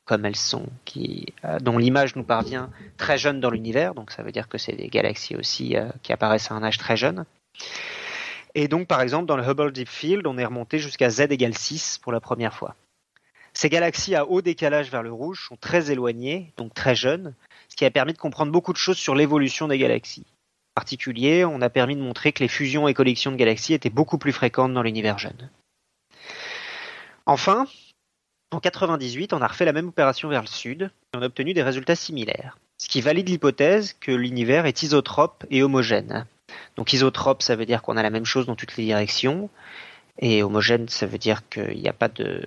comme elles sont, euh, dont l'image nous parvient très jeune dans l'univers, donc ça veut dire que c'est des galaxies aussi euh, qui apparaissent à un âge très jeune. Et donc, par exemple, dans le Hubble Deep Field, on est remonté jusqu'à z égale 6 pour la première fois. Ces galaxies à haut décalage vers le rouge sont très éloignées, donc très jeunes, ce qui a permis de comprendre beaucoup de choses sur l'évolution des galaxies. Particulier, on a permis de montrer que les fusions et collections de galaxies étaient beaucoup plus fréquentes dans l'univers jeune. Enfin, en 98, on a refait la même opération vers le sud et on a obtenu des résultats similaires, ce qui valide l'hypothèse que l'univers est isotrope et homogène. Donc isotrope, ça veut dire qu'on a la même chose dans toutes les directions, et homogène, ça veut dire qu'il n'y a pas de...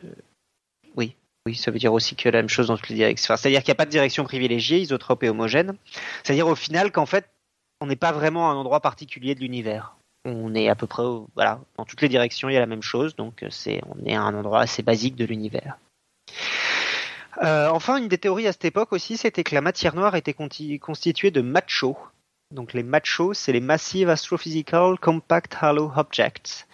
Oui, oui, ça veut dire aussi que la même chose dans toutes les directions. c'est-à-dire qu'il n'y a pas de direction privilégiée, isotrope et homogène. C'est-à-dire au final qu'en fait, on n'est pas vraiment à un endroit particulier de l'univers. On est à peu près, voilà, dans toutes les directions, il y a la même chose, donc c'est, on est à un endroit assez basique de l'univers. Euh, enfin, une des théories à cette époque aussi, c'était que la matière noire était constituée de machos. Donc les machos, c'est les Massive Astrophysical Compact Halo Objects.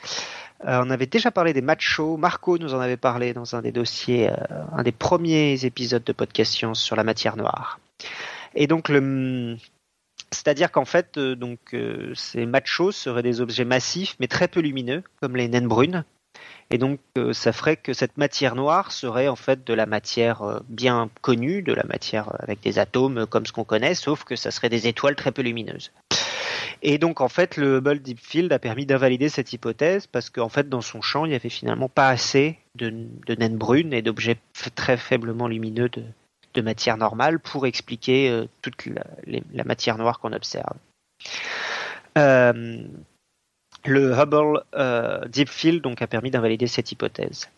Euh, on avait déjà parlé des machos. Marco nous en avait parlé dans un des dossiers, euh, un des premiers épisodes de podcast science sur la matière noire. Et donc le, c'est-à-dire qu'en fait, donc ces machos seraient des objets massifs mais très peu lumineux, comme les naines brunes. Et donc, euh, ça ferait que cette matière noire serait en fait de la matière euh, bien connue, de la matière euh, avec des atomes comme ce qu'on connaît, sauf que ça serait des étoiles très peu lumineuses. Et donc, en fait, le Hubble Deep Field a permis d'invalider cette hypothèse parce qu'en fait, dans son champ, il n'y avait finalement pas assez de, naines brunes et d'objets très faiblement lumineux de, matière normale pour expliquer toute la, matière noire qu'on observe. Le Hubble euh, Deep Field donc, a permis d'invalider cette hypothèse.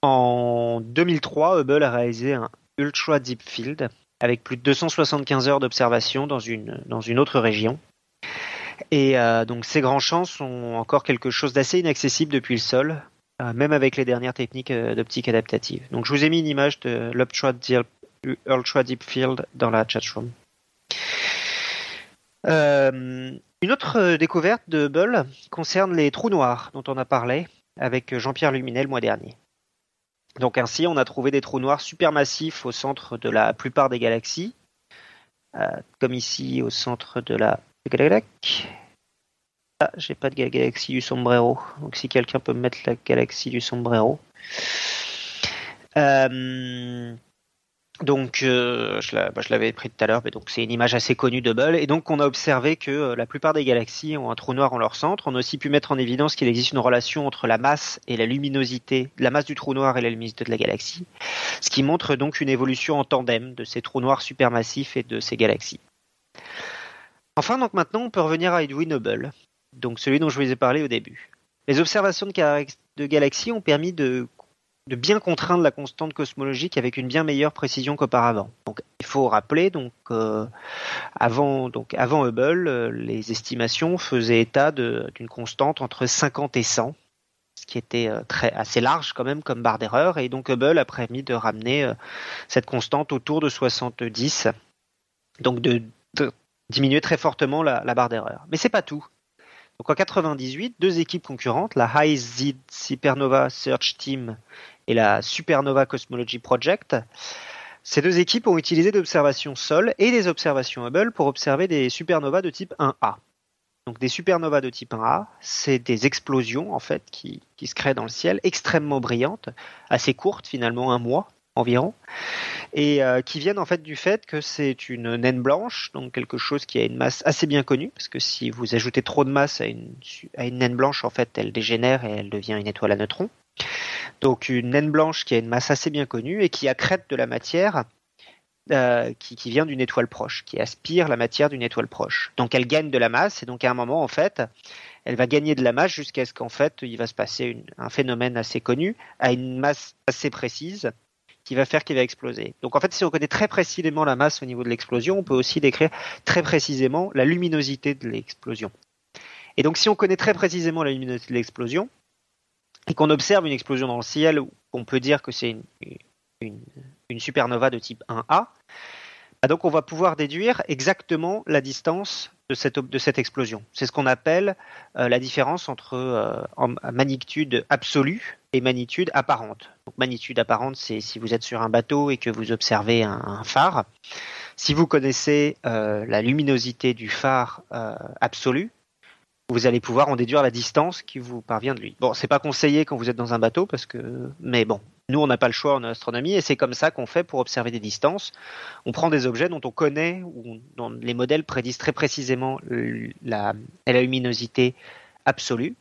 En 2003, Hubble a réalisé un Ultra Deep Field avec plus de 275 heures d'observation dans une, autre région. Et euh, donc ces grands champs sont encore quelque chose d'assez inaccessible depuis le sol, euh, même avec les dernières techniques d'optique adaptative. Donc je vous ai mis une image de Deep, Ultra Deep Field dans la chatroom. Euh, une autre découverte de Hubble concerne les trous noirs dont on a parlé avec Jean-Pierre Luminet le mois dernier. Donc ainsi, on a trouvé des trous noirs supermassifs au centre de la plupart des galaxies, euh, comme ici au centre de la Ah, j'ai pas de galaxie du sombrero. Donc si quelqu'un peut me mettre la galaxie du sombrero. Euh, donc, euh, bah, je l'avais pris tout à l'heure, mais donc c'est une image assez connue de. Et donc, on a observé que euh, la plupart des galaxies ont un trou noir en leur centre. On a aussi pu mettre en évidence qu'il existe une relation entre la masse et la luminosité, la masse du trou noir et la luminosité de la galaxie, ce qui montre donc une évolution en tandem de ces trous noirs supermassifs et de ces galaxies. Enfin, donc maintenant, on peut revenir à Edwin Hubble, donc celui dont je vous ai parlé au début. Les observations de galaxies ont permis de de bien contraindre la constante cosmologique avec une bien meilleure précision qu'auparavant. Il faut rappeler donc euh, avant Hubble, euh, les estimations faisaient état d'une constante entre 50 et 100, ce qui était euh, assez large quand même comme barre d'erreur. Et donc Hubble a permis de ramener cette constante autour de 70, donc de, diminuer très fortement la barre d'erreur. Mais c'est pas tout. Donc en 98, deux équipes concurrentes, la High Z Supernova Search Team et la Supernova Cosmology Project. Ces deux équipes ont utilisé des observations Sol et des observations Hubble pour observer des supernovas de type 1A. Donc des supernovas de type 1A, c'est des explosions en fait qui, se créent dans le ciel, extrêmement brillantes, assez courtes finalement, un mois environ, et euh, qui viennent en fait du fait que c'est une naine blanche, donc quelque chose qui a une masse assez bien connue, parce que si vous ajoutez trop de masse à une, naine blanche, en fait, elle dégénère et elle devient une étoile à neutrons. Donc une naine blanche qui a une masse assez bien connue et qui accrète de la matière euh, qui, vient d'une étoile proche, qui aspire la matière d'une étoile proche. Donc elle gagne de la masse et donc à un moment en fait, elle va gagner de la masse jusqu'à ce qu'en fait il va se passer un phénomène assez connu à une masse assez précise qui va faire qu'il va exploser. Donc en fait, si on connaît très précisément la masse au niveau de l'explosion, on peut aussi décrire très précisément la luminosité de l'explosion. Et donc si on connaît très précisément la luminosité de l'explosion, et qu'on observe une explosion dans le ciel, on peut dire que c'est une, supernova de type 1A, bah donc on va pouvoir déduire exactement la distance de cette, explosion. C'est ce qu'on appelle euh, la différence entre euh, magnitude absolue et magnitude apparente. Magnitude apparente, c'est si vous êtes sur un bateau et que vous observez un, phare. Si vous connaissez euh, la luminosité du phare absolu, vous allez pouvoir en déduire la distance qui vous parvient de lui. Bon, c'est pas conseillé quand vous êtes dans un bateau parce que, mais bon, nous on n'a pas le choix en astronomie et c'est comme ça qu'on fait pour observer des distances. On prend des objets dont on connaît ou dont les modèles prédisent très précisément la, luminosité absolue,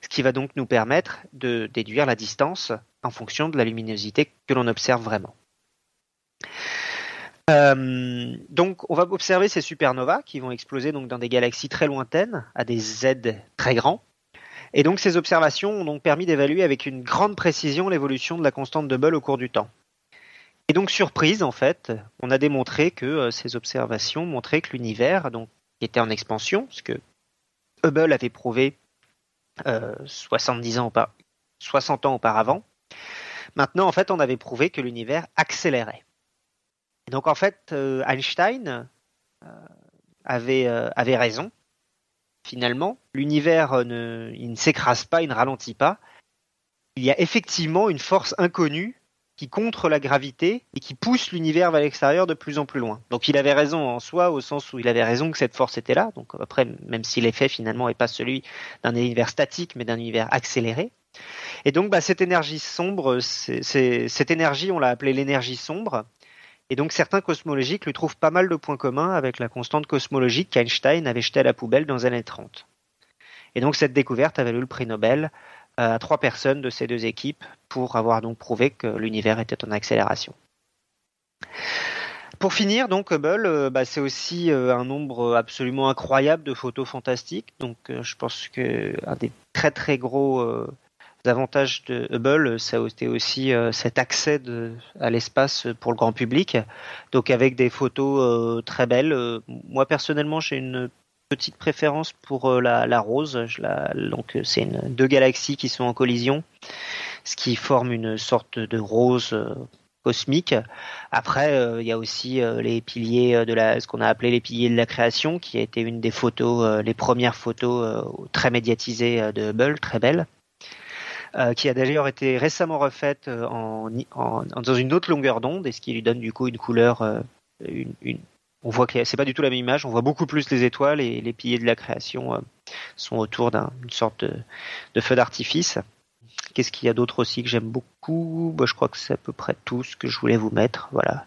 ce qui va donc nous permettre de déduire la distance en fonction de la luminosité que l'on observe vraiment. Euh, donc, on va observer ces supernovas qui vont exploser dans des galaxies très lointaines, à des Z très grands. Et donc, ces observations ont donc permis d'évaluer avec une grande précision l'évolution de la constante de Hubble au cours du temps. Et donc, surprise, en fait, on a démontré que euh, ces observations montraient que l'univers, était en expansion, ce que Hubble avait prouvé 70 euh, ans 60 ans auparavant. Maintenant, en fait, on avait prouvé que l'univers accélérait donc en fait, euh, Einstein euh, avait, avait raison. Finalement, l'univers ne, il ne s'écrase pas, il ne ralentit pas. Il y a effectivement une force inconnue qui contre la gravité et qui pousse l'univers vers l'extérieur de plus en plus loin. Donc il avait raison en soi au sens où il avait raison que cette force était là. Donc après, même si l'effet finalement n'est pas celui d'un univers statique, mais d'un univers accéléré. Et donc bah, cette énergie sombre, cette énergie, on l'a appelée l'énergie sombre. Et donc certains cosmologiques lui trouvent pas mal de points communs avec la constante cosmologique qu'Einstein avait jetée à la poubelle dans les années 30. Et donc cette découverte a valu le prix Nobel euh, à trois personnes de ces deux équipes pour avoir donc prouvé que l'univers était en accélération. Pour finir, donc Hubble, euh, bah, c'est aussi euh, un nombre absolument incroyable de photos fantastiques. Donc, je pense que un des très très gros avantages de Hubble, ça a été aussi euh, cet accès à l'espace pour le grand public. Donc avec des photos euh, très belles. Euh, moi personnellement, j'ai une petite préférence pour la, rose. donc c'est deux galaxies qui sont en collision, ce qui forme une sorte de rose cosmique. Après, il y a aussi les piliers de la, ce qu'on a appelé les piliers de la création, qui a été une des photos, les premières photos très médiatisées de Hubble, très belles. Euh, qui a d'ailleurs été récemment refaite euh, en, dans une autre longueur d'onde, et ce qui lui donne du coup une couleur, euh, on voit que c'est pas du tout la même image, on voit beaucoup plus les étoiles et les piliers de la création sont autour d'une sorte de, feu d'artifice. Qu'est-ce qu'il y a d'autre aussi que j'aime beaucoup? Bah, Je crois que c'est à peu près tout ce que je voulais vous mettre. Voilà.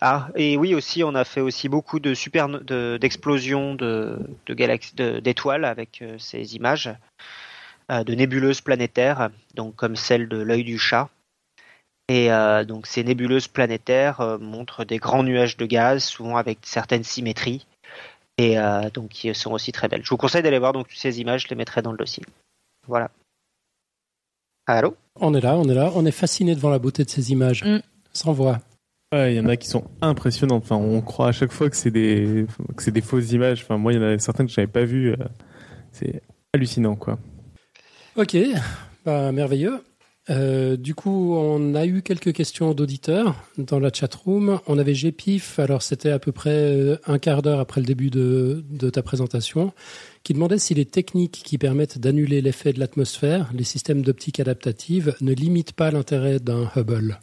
Ah, et oui aussi, on a fait aussi beaucoup de super d'explosions de, d'étoiles avec ces images. Euh, de nébuleuses planétaires, donc comme celle de l'œil du chat. Et euh, donc ces nébuleuses planétaires euh, montrent des grands nuages de gaz, souvent avec certaines symétries, et donc qui sont aussi très belles. Je vous conseille d'aller voir donc ces images, je les mettrai dans le dossier. Voilà. Allô? On est là, on est là, on est fasciné devant la beauté de ces images, mm. sans voix. Il y en a qui sont impressionnantes. Enfin, on croit à chaque fois que c'est des, que c'est des fausses images. Enfin, moi, il y en a certaines que je n'avais pas vues. C'est hallucinant, quoi. Ok, bah, merveilleux. Euh, du coup, on a eu quelques questions d'auditeurs dans la chat room. On avait GPIF, alors c'était à peu près euh, un quart d'heure après le début de, ta présentation, qui demandait si les techniques qui permettent d'annuler l'effet de l'atmosphère, les systèmes d'optique adaptative, ne limitent pas l'intérêt d'un Hubble.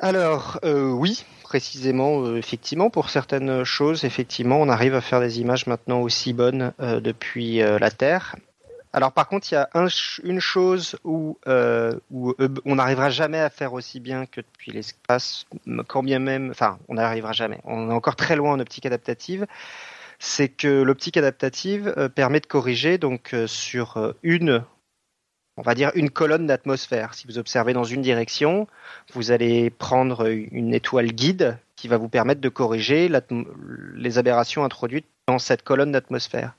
Alors euh, oui, précisément, effectivement, pour certaines choses, effectivement, on arrive à faire des images maintenant aussi bonnes depuis la Terre. Alors par contre, il y a une chose où, euh, où on n'arrivera jamais à faire aussi bien que depuis l'espace, quand bien même, enfin, on n'arrivera jamais. On est encore très loin en optique adaptative. C'est que l'optique adaptative euh, permet de corriger donc euh, sur une, on va dire une colonne d'atmosphère. Si vous observez dans une direction, vous allez prendre une étoile guide qui va vous permettre de corriger les aberrations introduites dans cette colonne d'atmosphère.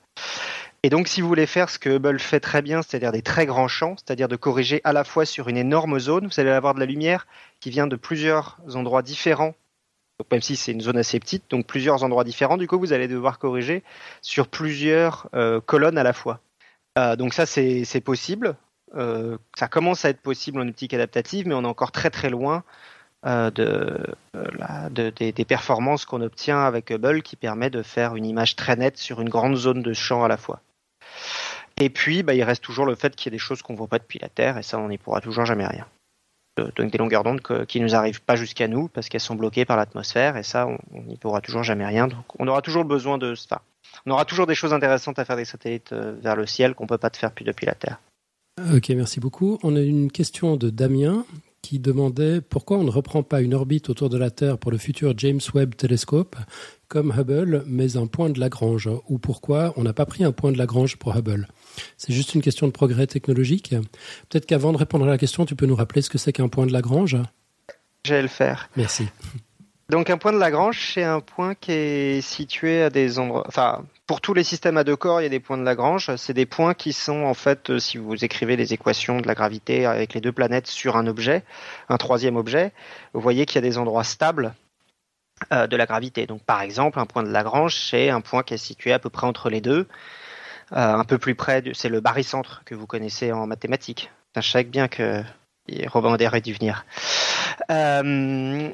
Et donc, si vous voulez faire ce que Hubble fait très bien, c'est-à-dire des très grands champs, c'est-à-dire de corriger à la fois sur une énorme zone, vous allez avoir de la lumière qui vient de plusieurs endroits différents, même si c'est une zone assez petite, donc plusieurs endroits différents, du coup, vous allez devoir corriger sur plusieurs euh, colonnes à la fois. Euh, donc ça, c'est possible. Euh, ça commence à être possible en optique adaptative, mais on est encore très très loin de, des, performances qu'on obtient avec Hubble qui permet de faire une image très nette sur une grande zone de champ à la fois. Et puis, bah, il reste toujours le fait qu'il y a des choses qu'on ne voit pas depuis la Terre, et ça, on n'y pourra toujours jamais rien. Donc des longueurs d'onde qui ne nous arrivent pas jusqu'à nous parce qu'elles sont bloquées par l'atmosphère, et ça, on n'y pourra toujours jamais rien. Donc, on aura toujours besoin de ça. On aura toujours des choses intéressantes à faire des satellites euh, vers le ciel qu'on ne peut pas te faire plus depuis la Terre. Ok, merci beaucoup. On a une question de Damien qui demandait pourquoi on ne reprend pas une orbite autour de la Terre pour le futur James Webb Telescope comme Hubble, mais un point de Lagrange, ou pourquoi on n'a pas pris un point de Lagrange pour Hubble? C'est juste une question de progrès technologique. Peut-être qu'avant de répondre à la question, tu peux nous rappeler ce que c'est qu'un point de Lagrange? J'allais le faire. Merci. Donc un point de Lagrange, c'est un point qui est situé à des endroits. Enfin, pour tous les systèmes à deux corps, il y a des points de Lagrange. C'est des points qui sont en fait, euh, si vous écrivez les équations de la gravité avec les deux planètes sur un objet, un troisième objet, vous voyez qu'il y a des endroits stables euh, de la gravité. Donc par exemple, un point de Lagrange, c'est un point qui est situé à peu près entre les deux, euh, un peu plus près, c'est le barycentre que vous connaissez en mathématiques. Sais bien que Robin aurait dû venir. Euh,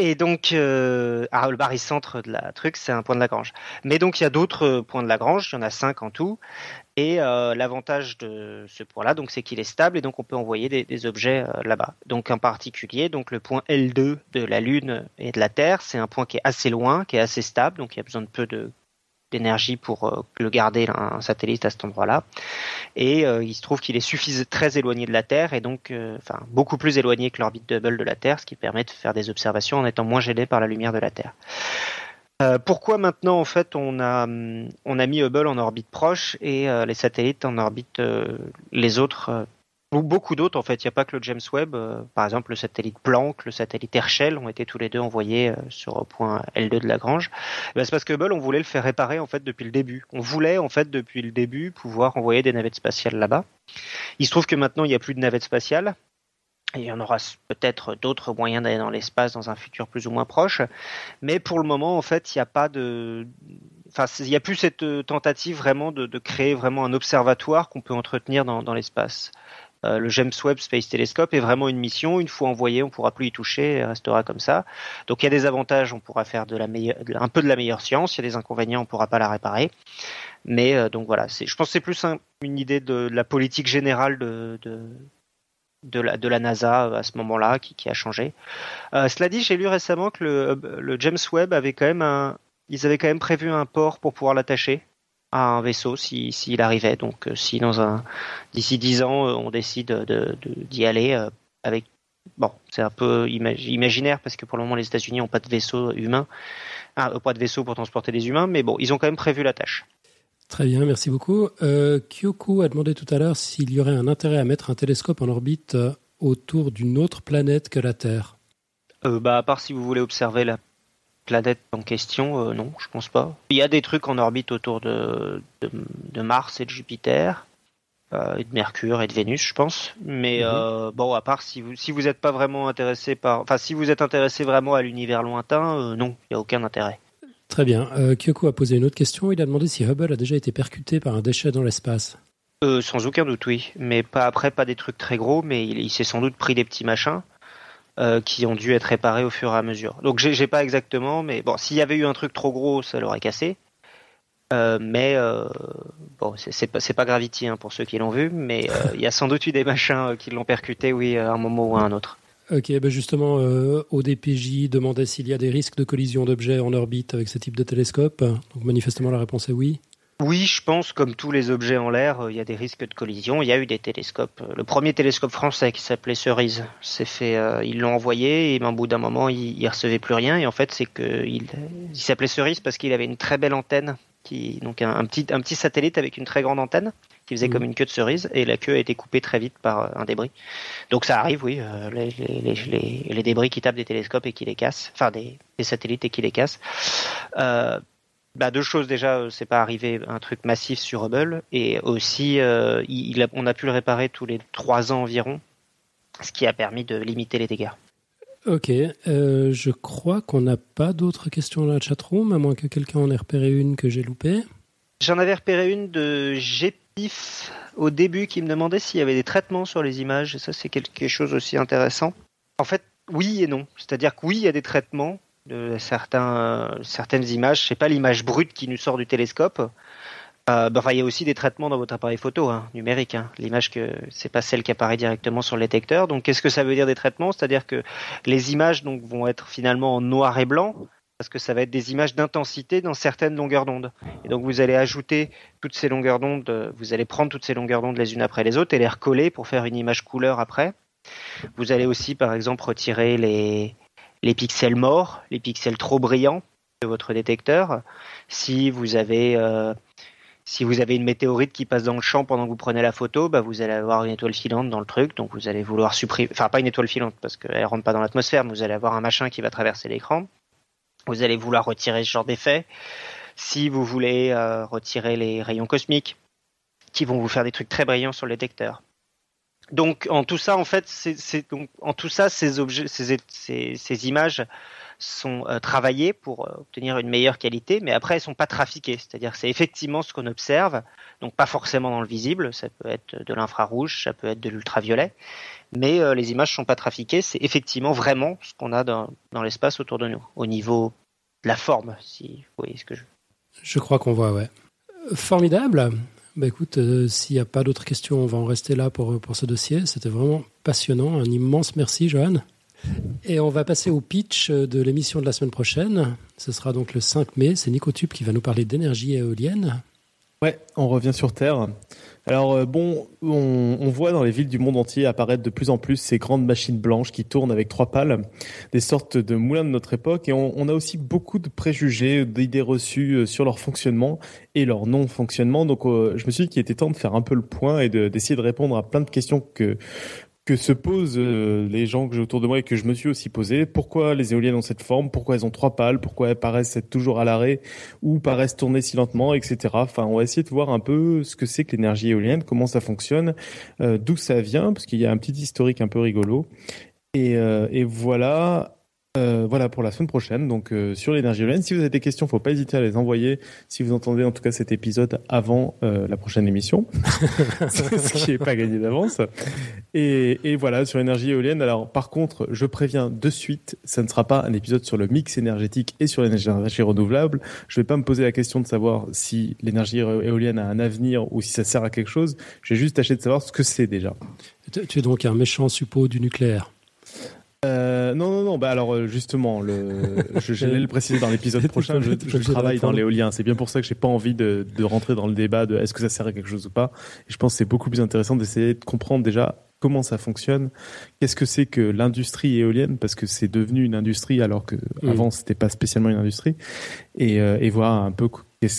et donc, euh, ah, le barycentre de la truc, c'est un point de Lagrange. Mais donc, il y a d'autres points de Lagrange, il y en a cinq en tout. Et euh, l'avantage de ce point-là, donc, c'est qu'il est stable et donc on peut envoyer des, objets euh, là-bas. Donc, en particulier, donc le point L2 de la Lune et de la Terre, c'est un point qui est assez loin, qui est assez stable, donc il y a besoin de peu d'énergie pour euh, le garder un satellite à cet endroit-là. Et euh, il se trouve qu'il est suffisamment très éloigné de la Terre et donc enfin beaucoup plus éloigné que l'orbite de Hubble de la Terre, ce qui permet de faire des observations en étant moins gêné par la lumière de la Terre. Pourquoi maintenant en fait on a on a mis Hubble en orbite proche et les satellites en orbite les autres beaucoup d'autres en fait? Il n'y a pas que le James Webb. Euh, par exemple, le satellite Planck, le satellite Herschel ont été tous les deux envoyés euh, sur le point L2 de Lagrange. Eh ben, c'est parce que Hubble, on voulait le faire réparer en fait depuis le début. On voulait en fait depuis le début pouvoir envoyer des navettes spatiales là-bas. Il se trouve que maintenant il n'y a plus de navettes spatiales. Il y en aura peut-être d'autres moyens d'aller dans l'espace dans un futur plus ou moins proche. Mais pour le moment, en fait, il n'y a pas de, enfin, il n'y a plus cette euh, tentative vraiment de, créer vraiment un observatoire qu'on peut entretenir dans l'espace. Euh, le James Webb Space Telescope est vraiment une mission. Une fois envoyé, on pourra plus y toucher, et restera comme ça. Donc il y a des avantages, on pourra faire de la meilleure, un peu de la meilleure science. Il y a des inconvénients, on pourra pas la réparer. Mais euh, donc voilà, je pense que c'est plus une idée de, la politique générale de, de la NASA euh, à ce moment-là qui, a changé. cela dit, j'ai lu récemment que le, James Webb avait quand même un, ils avaient quand même prévu un port pour pouvoir l'attacher à un vaisseau s'il si, arrivait. Donc euh, si dans un d'ici dix ans euh, on décide d'y aller euh, avec bon c'est un peu imaginaire parce que pour le moment les États-Unis n'ont pas de vaisseau humain, pas de vaisseau pour transporter des humains, mais bon ils ont quand même prévu la tâche. Très bien, merci beaucoup. Euh, Kyoku a demandé tout à l'heure s'il y aurait un intérêt à mettre un télescope en orbite autour d'une autre planète que la Terre. bah, à part si vous voulez observer la planète en question, euh, non, je pense pas. Il y a des trucs en orbite autour de, de, Mars et de Jupiter, euh, et de Mercure et de Vénus, je pense. Mais mhm. euh, bon, à part si vous si vous n'êtes pas vraiment intéressé par, enfin si vous êtes intéressé vraiment à l'univers lointain, non, il n'y a aucun intérêt. Très bien. Kyoko a posé une autre question. Il a demandé si Hubble a déjà été percuté par un déchet dans l'espace. sans aucun doute, oui. Mais pas après, pas des trucs très gros, mais il s'est sans doute pris des petits machins. Euh, qui ont dû être réparés au fur et à mesure. Donc j'ai pas exactement, mais bon, s'il y avait eu un truc trop gros, ça l'aurait cassé. Euh, mais euh, bon, c'est pas, pas Gravity hein, pour ceux qui l'ont vu, mais euh, il y a sans doute eu des machins qui l'ont percuté, oui, à un moment ou à un autre. Ok, ben justement, ODPJ demandait s'il y a des risques de collision d'objets en orbite avec ce type de télescope. Donc manifestement, la réponse est oui. Oui, je pense, comme tous les objets en l'air, euh, il y a des risques de collision. Il y a eu des télescopes. Euh, le premier télescope français qui s'appelait Cerise, c'est fait. Euh, ils l'ont envoyé et au bout d'un moment, il, il recevait plus rien. Et en fait, c'est que il, s'appelait Cerise parce qu'il avait une très belle antenne, qui donc un, petit un petit satellite avec une très grande antenne qui faisait mmh. comme une queue de cerise et la queue a été coupée très vite par un débris. Donc ça arrive, oui, les, les, les, débris qui tapent des télescopes et qui les cassent, enfin des, des satellites et qui les cassent. Euh, bah, deux choses déjà, euh, c'est pas arrivé un truc massif sur Hubble et aussi euh, il, on a pu le réparer tous les trois ans environ, ce qui a permis de limiter les dégâts. Ok, euh, je crois qu'on n'a pas d'autres questions dans la chatroom, à moins que quelqu'un en ait repéré une que j'ai loupée. J'en avais repéré une de GPIF au début qui me demandait s'il y avait des traitements sur les images, et ça c'est quelque chose aussi intéressant. En fait, oui et non. C'est-à-dire que oui, il y a des traitements de certains, certaines images. C'est pas l'image brute qui nous sort du télescope. Euh, bah, il y a aussi des traitements dans votre appareil photo hein, numérique. Hein. L'image que c'est pas celle qui apparaît directement sur le détecteur. Donc, qu'est-ce que ça veut dire des traitements? C'est-à-dire que les images donc vont être finalement en noir et blanc parce que ça va être des images d'intensité dans certaines longueurs d'onde. Et donc, vous allez ajouter toutes ces longueurs d'onde. Euh, vous allez prendre toutes ces longueurs d'onde les unes après les autres et les recoller pour faire une image couleur après. Vous allez aussi, par exemple, retirer les les pixels morts, les pixels trop brillants de votre détecteur. Si vous avez euh, si vous avez une météorite qui passe dans le champ pendant que vous prenez la photo, bah vous allez avoir une étoile filante dans le truc, donc vous allez vouloir supprimer, enfin pas une étoile filante parce qu'elle rentre pas dans l'atmosphère, mais vous allez avoir un machin qui va traverser l'écran. Vous allez vouloir retirer ce genre d'effet. Si vous voulez euh, retirer les rayons cosmiques, qui vont vous faire des trucs très brillants sur le détecteur. Donc en tout ça, en fait, c'est donc en tout ça, ces objets, ces, ces, ces images sont euh, travaillées pour euh, obtenir une meilleure qualité, mais après elles sont pas trafiquées. C'est-à-dire c'est effectivement ce qu'on observe, donc pas forcément dans le visible. Ça peut être de l'infrarouge, ça peut être de l'ultraviolet, mais euh, les images sont pas trafiquées. C'est effectivement vraiment ce qu'on a dans, dans l'espace autour de nous, au niveau de la forme, si vous voyez ce que je. Je crois qu'on voit, ouais. Formidable. Bah écoute, s'il n'y a pas d'autres questions, on va en rester là pour, pour ce dossier. C'était vraiment passionnant. Un immense merci, Johan. Et on va passer au pitch de l'émission de la semaine prochaine. Ce sera donc le 5 mai. C'est Nicotube qui va nous parler d'énergie éolienne. Ouais, on revient sur Terre. Alors euh, bon, on, voit dans les villes du monde entier apparaître de plus en plus ces grandes machines blanches qui tournent avec trois pales, des sortes de moulins de notre époque, et on, a aussi beaucoup de préjugés, d'idées reçues euh, sur leur fonctionnement et leur non-fonctionnement. Donc euh, je me suis dit qu'il était temps de faire un peu le point et d'essayer de, de répondre à plein de questions que que se posent euh, les gens que j'ai autour de moi et que je me suis aussi posé. Pourquoi les éoliennes ont cette forme? Pourquoi elles ont trois pales? Pourquoi elles paraissent être toujours à l'arrêt ou paraissent tourner si lentement, etc. Enfin, on va essayer de voir un peu ce que c'est que l'énergie éolienne, comment ça fonctionne, euh, d'où ça vient, parce qu'il y a un petit historique un peu rigolo. Et, euh, et voilà. Euh, voilà pour la semaine prochaine, donc euh, sur l'énergie éolienne. Si vous avez des questions, faut pas hésiter à les envoyer. Si vous entendez en tout cas cet épisode avant euh, la prochaine émission, [laughs] ce qui n'est pas gagné d'avance. Et, et, voilà sur l'énergie éolienne. Alors par contre, je préviens de suite, ça ne sera pas un épisode sur le mix énergétique et sur l'énergie renouvelable. Je vais pas me poser la question de savoir si l'énergie éolienne a un avenir ou si ça sert à quelque chose. Je vais juste tâcher de savoir ce que c'est déjà. Tu es donc un méchant suppôt du nucléaire. Euh, non, non, non. Bah alors euh, justement, le, [laughs] j'allais le préciser dans l'épisode [laughs] prochain. Je, je travaille dans l'éolien. C'est bien pour ça que j'ai pas envie de, de, rentrer dans le débat de est-ce que ça sert à quelque chose ou pas. Et je pense que c'est beaucoup plus intéressant d'essayer de comprendre déjà comment ça fonctionne, qu'est-ce que c'est que l'industrie éolienne, parce que c'est devenu une industrie alors que mmh. avant c'était pas spécialement une industrie, et, euh, et voir un peu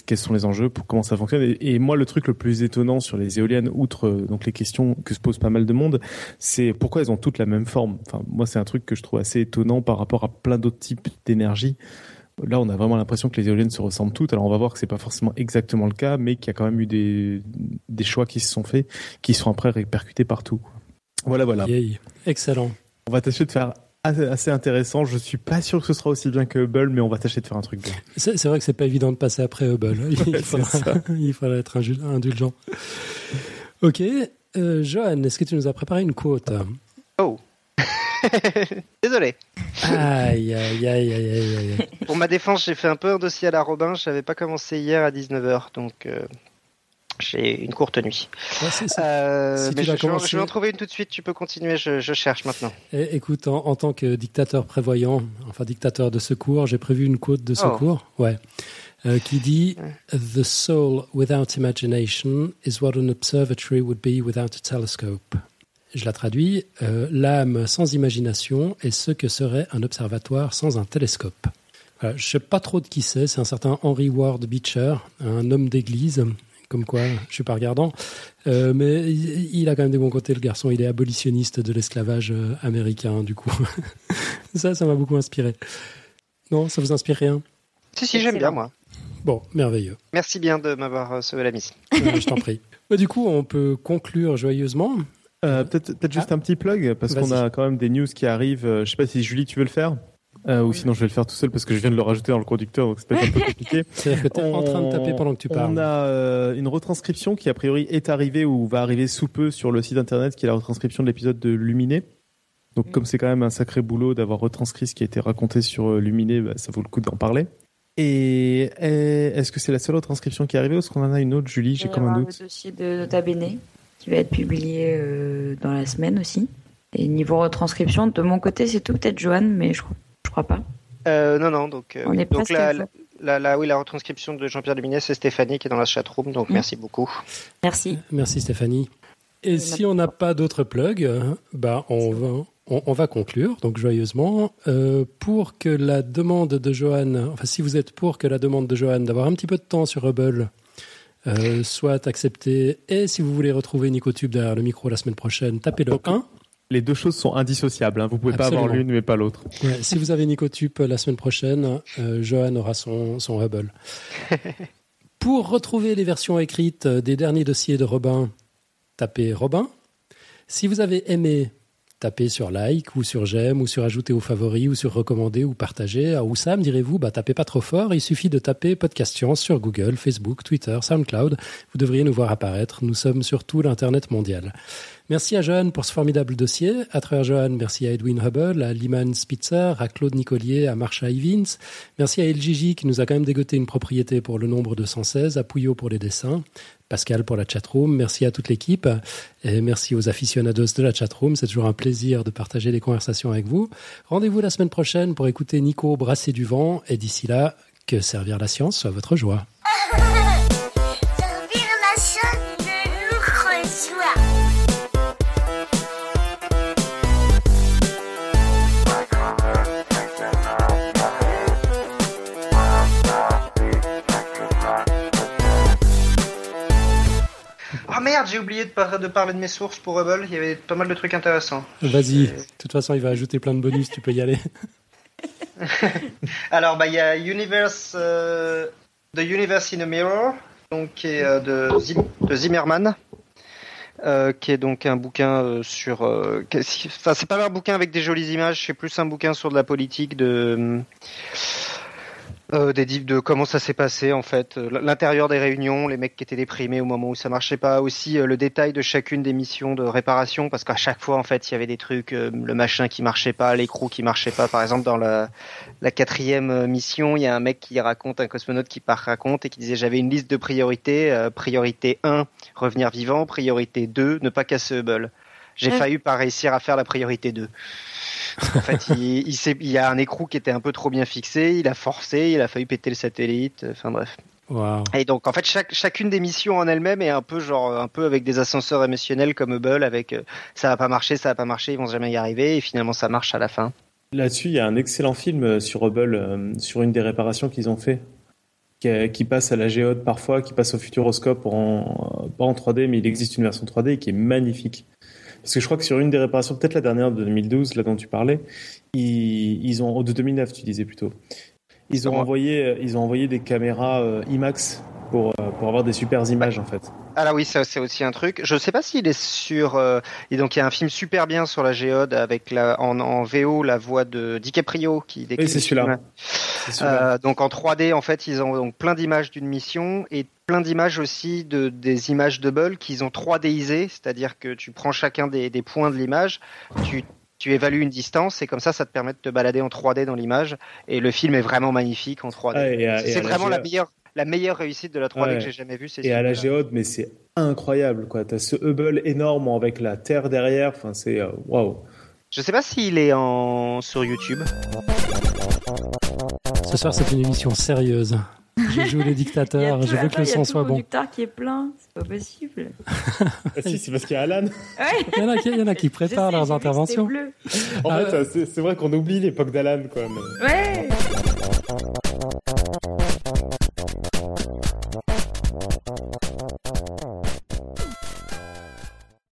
quels sont les enjeux, pour comment ça fonctionne. Et, et, moi, le truc le plus étonnant sur les éoliennes, outre euh, donc les questions que se pose pas mal de monde, c'est pourquoi elles ont toutes la même forme. Enfin, moi, c'est un truc que je trouve assez étonnant par rapport à plein d'autres types d'énergie. Là, on a vraiment l'impression que les éoliennes se ressemblent toutes. Alors, on va voir que c'est pas forcément exactement le cas, mais qu'il y a quand même eu des, des choix qui se sont faits, qui sont après répercutés partout. Voilà, voilà. Yay. Excellent. On va tâcher de faire assez intéressant. Je suis pas sûr que ce sera aussi bien que Hubble, mais on va tâcher de faire un truc bien. C'est vrai que c'est pas évident de passer après Hubble. [laughs] Il, faudra, [laughs] il faudra, être indulgent. Ok. Euh, Johan, est-ce que tu nous as préparé une quote? Oh [laughs] Désolé. Aïe, aïe, aïe, aïe, aïe, Pour ma défense, j'ai fait un peu un dossier à la Robin. Je n'avais pas commencé hier à 19h, donc euh, j'ai une courte nuit. Ouais, est, euh, si mais je, vais en trouver une tout de suite. Tu peux continuer. Je, je cherche maintenant. Et, écoute, en, en, tant que dictateur prévoyant, enfin dictateur de secours, j'ai prévu une quote de secours. Oh. Ouais. Euh, qui dit The soul without imagination is what an observatory would be without a telescope. Je la traduis euh, L'âme sans imagination est ce que serait un observatoire sans un télescope. Voilà, je ne sais pas trop de qui c'est, c'est un certain Henry Ward Beecher, un homme d'église comme quoi je suis pas regardant. Euh, mais il, il, a quand même des bons côtés, le garçon. Il est abolitionniste de l'esclavage euh, américain, du coup. [laughs] ça, ça m'a beaucoup inspiré. Non, ça vous inspire rien? Si, si, j'aime bien, moi. Bon, merveilleux. Merci bien de m'avoir sauvé la mise. Euh, je t'en prie. Bah, du coup, on peut conclure joyeusement. Euh, peut-être peut juste ah. un petit plug, parce qu'on a quand même des news qui arrivent. Je sais pas si Julie, tu veux le faire? Euh, ou sinon, je vais le faire tout seul parce que je viens de le rajouter dans le conducteur, donc c'est peut-être un peu [laughs] compliqué. C'est-à-dire que tu es en train de taper pendant que tu parles. On a euh, une retranscription qui, a priori, est arrivée ou va arriver sous peu sur le site internet, qui est la retranscription de l'épisode de Luminé. Donc, comme c'est quand même un sacré boulot d'avoir retranscrit ce qui a été raconté sur euh, Luminé, bah, ça vaut le coup d'en parler. Et est-ce que c'est la seule retranscription qui est arrivée ou est-ce qu'on en a une autre, Julie? J'ai comme un doute. Le dossier de Nota Bene qui va être publié euh, dans la semaine aussi. Et niveau retranscription, de mon côté, c'est tout. Peut-être Johan, mais je, je crois pas. Euh, non, non. Donc, On est donc presque la, la, la, oui, la retranscription de Jean-Pierre Luminet, c'est Stéphanie qui est dans la chatroom. Donc, Mm. merci beaucoup. Merci. Merci Stéphanie. Et si on n'a pas d'autres plugs, bah on va, on, on va conclure donc joyeusement Euh, pour que la demande de Johan, enfin si vous êtes pour que la demande de Johan d'avoir un petit peu de temps sur Hubble euh, soit acceptée, et si vous voulez retrouver Nicotube derrière le micro la semaine prochaine, tapez le 1. Les deux choses sont indissociables. Hein. Vous pouvez pas avoir l'une mais pas l'autre. Ouais, si vous avez Nicotube la semaine prochaine, euh, Johan aura son, son Hubble. [laughs] Pour retrouver les versions écrites des derniers dossiers de Robin, tapez Robin. Si vous avez aimé, tapez sur like ou sur j'aime ou sur ajouter aux favoris ou sur recommander ou partager. À Oussam, direz-vous, bah, tapez pas trop fort. Il suffit de taper Podcast Science sur Google, Facebook, Twitter, SoundCloud. Vous devriez nous voir apparaître. Nous sommes sur tout l'Internet mondial. Merci à Johan pour ce formidable dossier. À travers Johan, merci à Edwin Hubble, à Lyman Spitzer, à Claude Nicolier, à Marsha Ivins. Merci à LGJ qui nous a quand même dégoté une propriété pour le nombre 216, à Pouillot pour les dessins, Pascal pour la chatroom. Merci à toute l'équipe et merci aux aficionados de la chatroom. C'est toujours un plaisir de partager des conversations avec vous. Rendez-vous la semaine prochaine pour écouter Nico brasser du vent et d'ici là, que servir la science soit votre joie. Merde, j'ai oublié de, par- de parler de mes sources pour Hubble. Il y avait pas mal de trucs intéressants. Vas-y. De toute façon, il va ajouter plein de bonus. Tu peux y aller. [laughs] Alors, bah, il y a Universe, euh, The Universe in a Mirror, donc qui est euh, de, Zim- de Zimmerman, euh, qui est donc un bouquin euh, sur. euh, Enfin, c'est pas un bouquin avec des jolies images, c'est plus un bouquin sur de la politique de. Euh, des div- de comment ça s'est passé en fait, euh, l'intérieur des réunions, les mecs qui étaient déprimés au moment où ça marchait pas, aussi euh, le détail de chacune des missions de réparation parce qu'à chaque fois en fait il y avait des trucs, euh, le machin qui marchait pas, l'écrou qui marchait pas. Par exemple dans la, la quatrième euh, mission, il y a un mec qui raconte, un cosmonaute qui part raconte et qui disait j'avais une liste de priorités, euh, priorité 1 revenir vivant, priorité 2 ne pas casser Hubble. J'ai Ouais. failli pas réussir à faire la priorité 2. En fait, il, il, s'est- il y a un écrou qui était un peu trop bien fixé, il a forcé, il a failli péter le satellite, enfin bref. Et donc en fait chaque, chacune des missions en elle-même est un peu genre un peu avec des ascenseurs émotionnels comme Hubble avec euh, ça va pas marcher, ça va pas marcher, ils vont jamais y arriver et finalement ça marche à la fin. Là-dessus, il y a un excellent film euh, sur Hubble, euh, sur une des réparations qu'ils ont fait, qui, euh, qui passe à la géode parfois, qui passe au futuroscope, en, euh, pas en 3D, mais il existe une version 3D et qui est magnifique. Parce que je crois que sur une des réparations, peut-être la dernière de 2012, là dont tu parlais, ils, ils ont, oh, de 2009, tu disais plutôt, ils ont envoyé, euh, ils ont envoyé des caméras euh, IMAX pour, euh, pour avoir des super images en fait. Ah là oui, ça c'est aussi un truc. Je sais pas s'il est sur. euh, et donc il y a un film super bien sur la géode avec la en, en VO la voix de DiCaprio qui décrit. Oui, c'est celui-là. Euh, donc en 3D, en fait, ils ont donc plein d'images d'une mission et plein d'images aussi de des images de Hubble qu'ils ont 3Disées, c'est-à-dire que tu prends chacun des, des points de l'image, tu tu évalues une distance et comme ça, ça te permet de te balader en 3D dans l'image et le film est vraiment magnifique en 3D. Ah, c'est la vraiment la meilleure la meilleure réussite de la 3D Ouais. que j'ai jamais vue. c'est Et à la géode, mais c'est incroyable quoi. T'as ce Hubble énorme avec la Terre derrière. Enfin, c'est euh, waouh. Je sais pas s'il est en sur YouTube. Ce soir, c'est une émission sérieuse. Je joue dictateurs. tout- Je veux que le il y a son tout soit le bon. conducteur qui est plein, c'est pas possible. Ah, si, c'est parce qu'il y a Alan. Ouais, Il y en a qui, il y en a qui je préparent sais, leurs interventions. bleu. En Ah, fait, c'est c'est vrai qu'on oublie l'époque d'Alan quoi. mais- Ouais.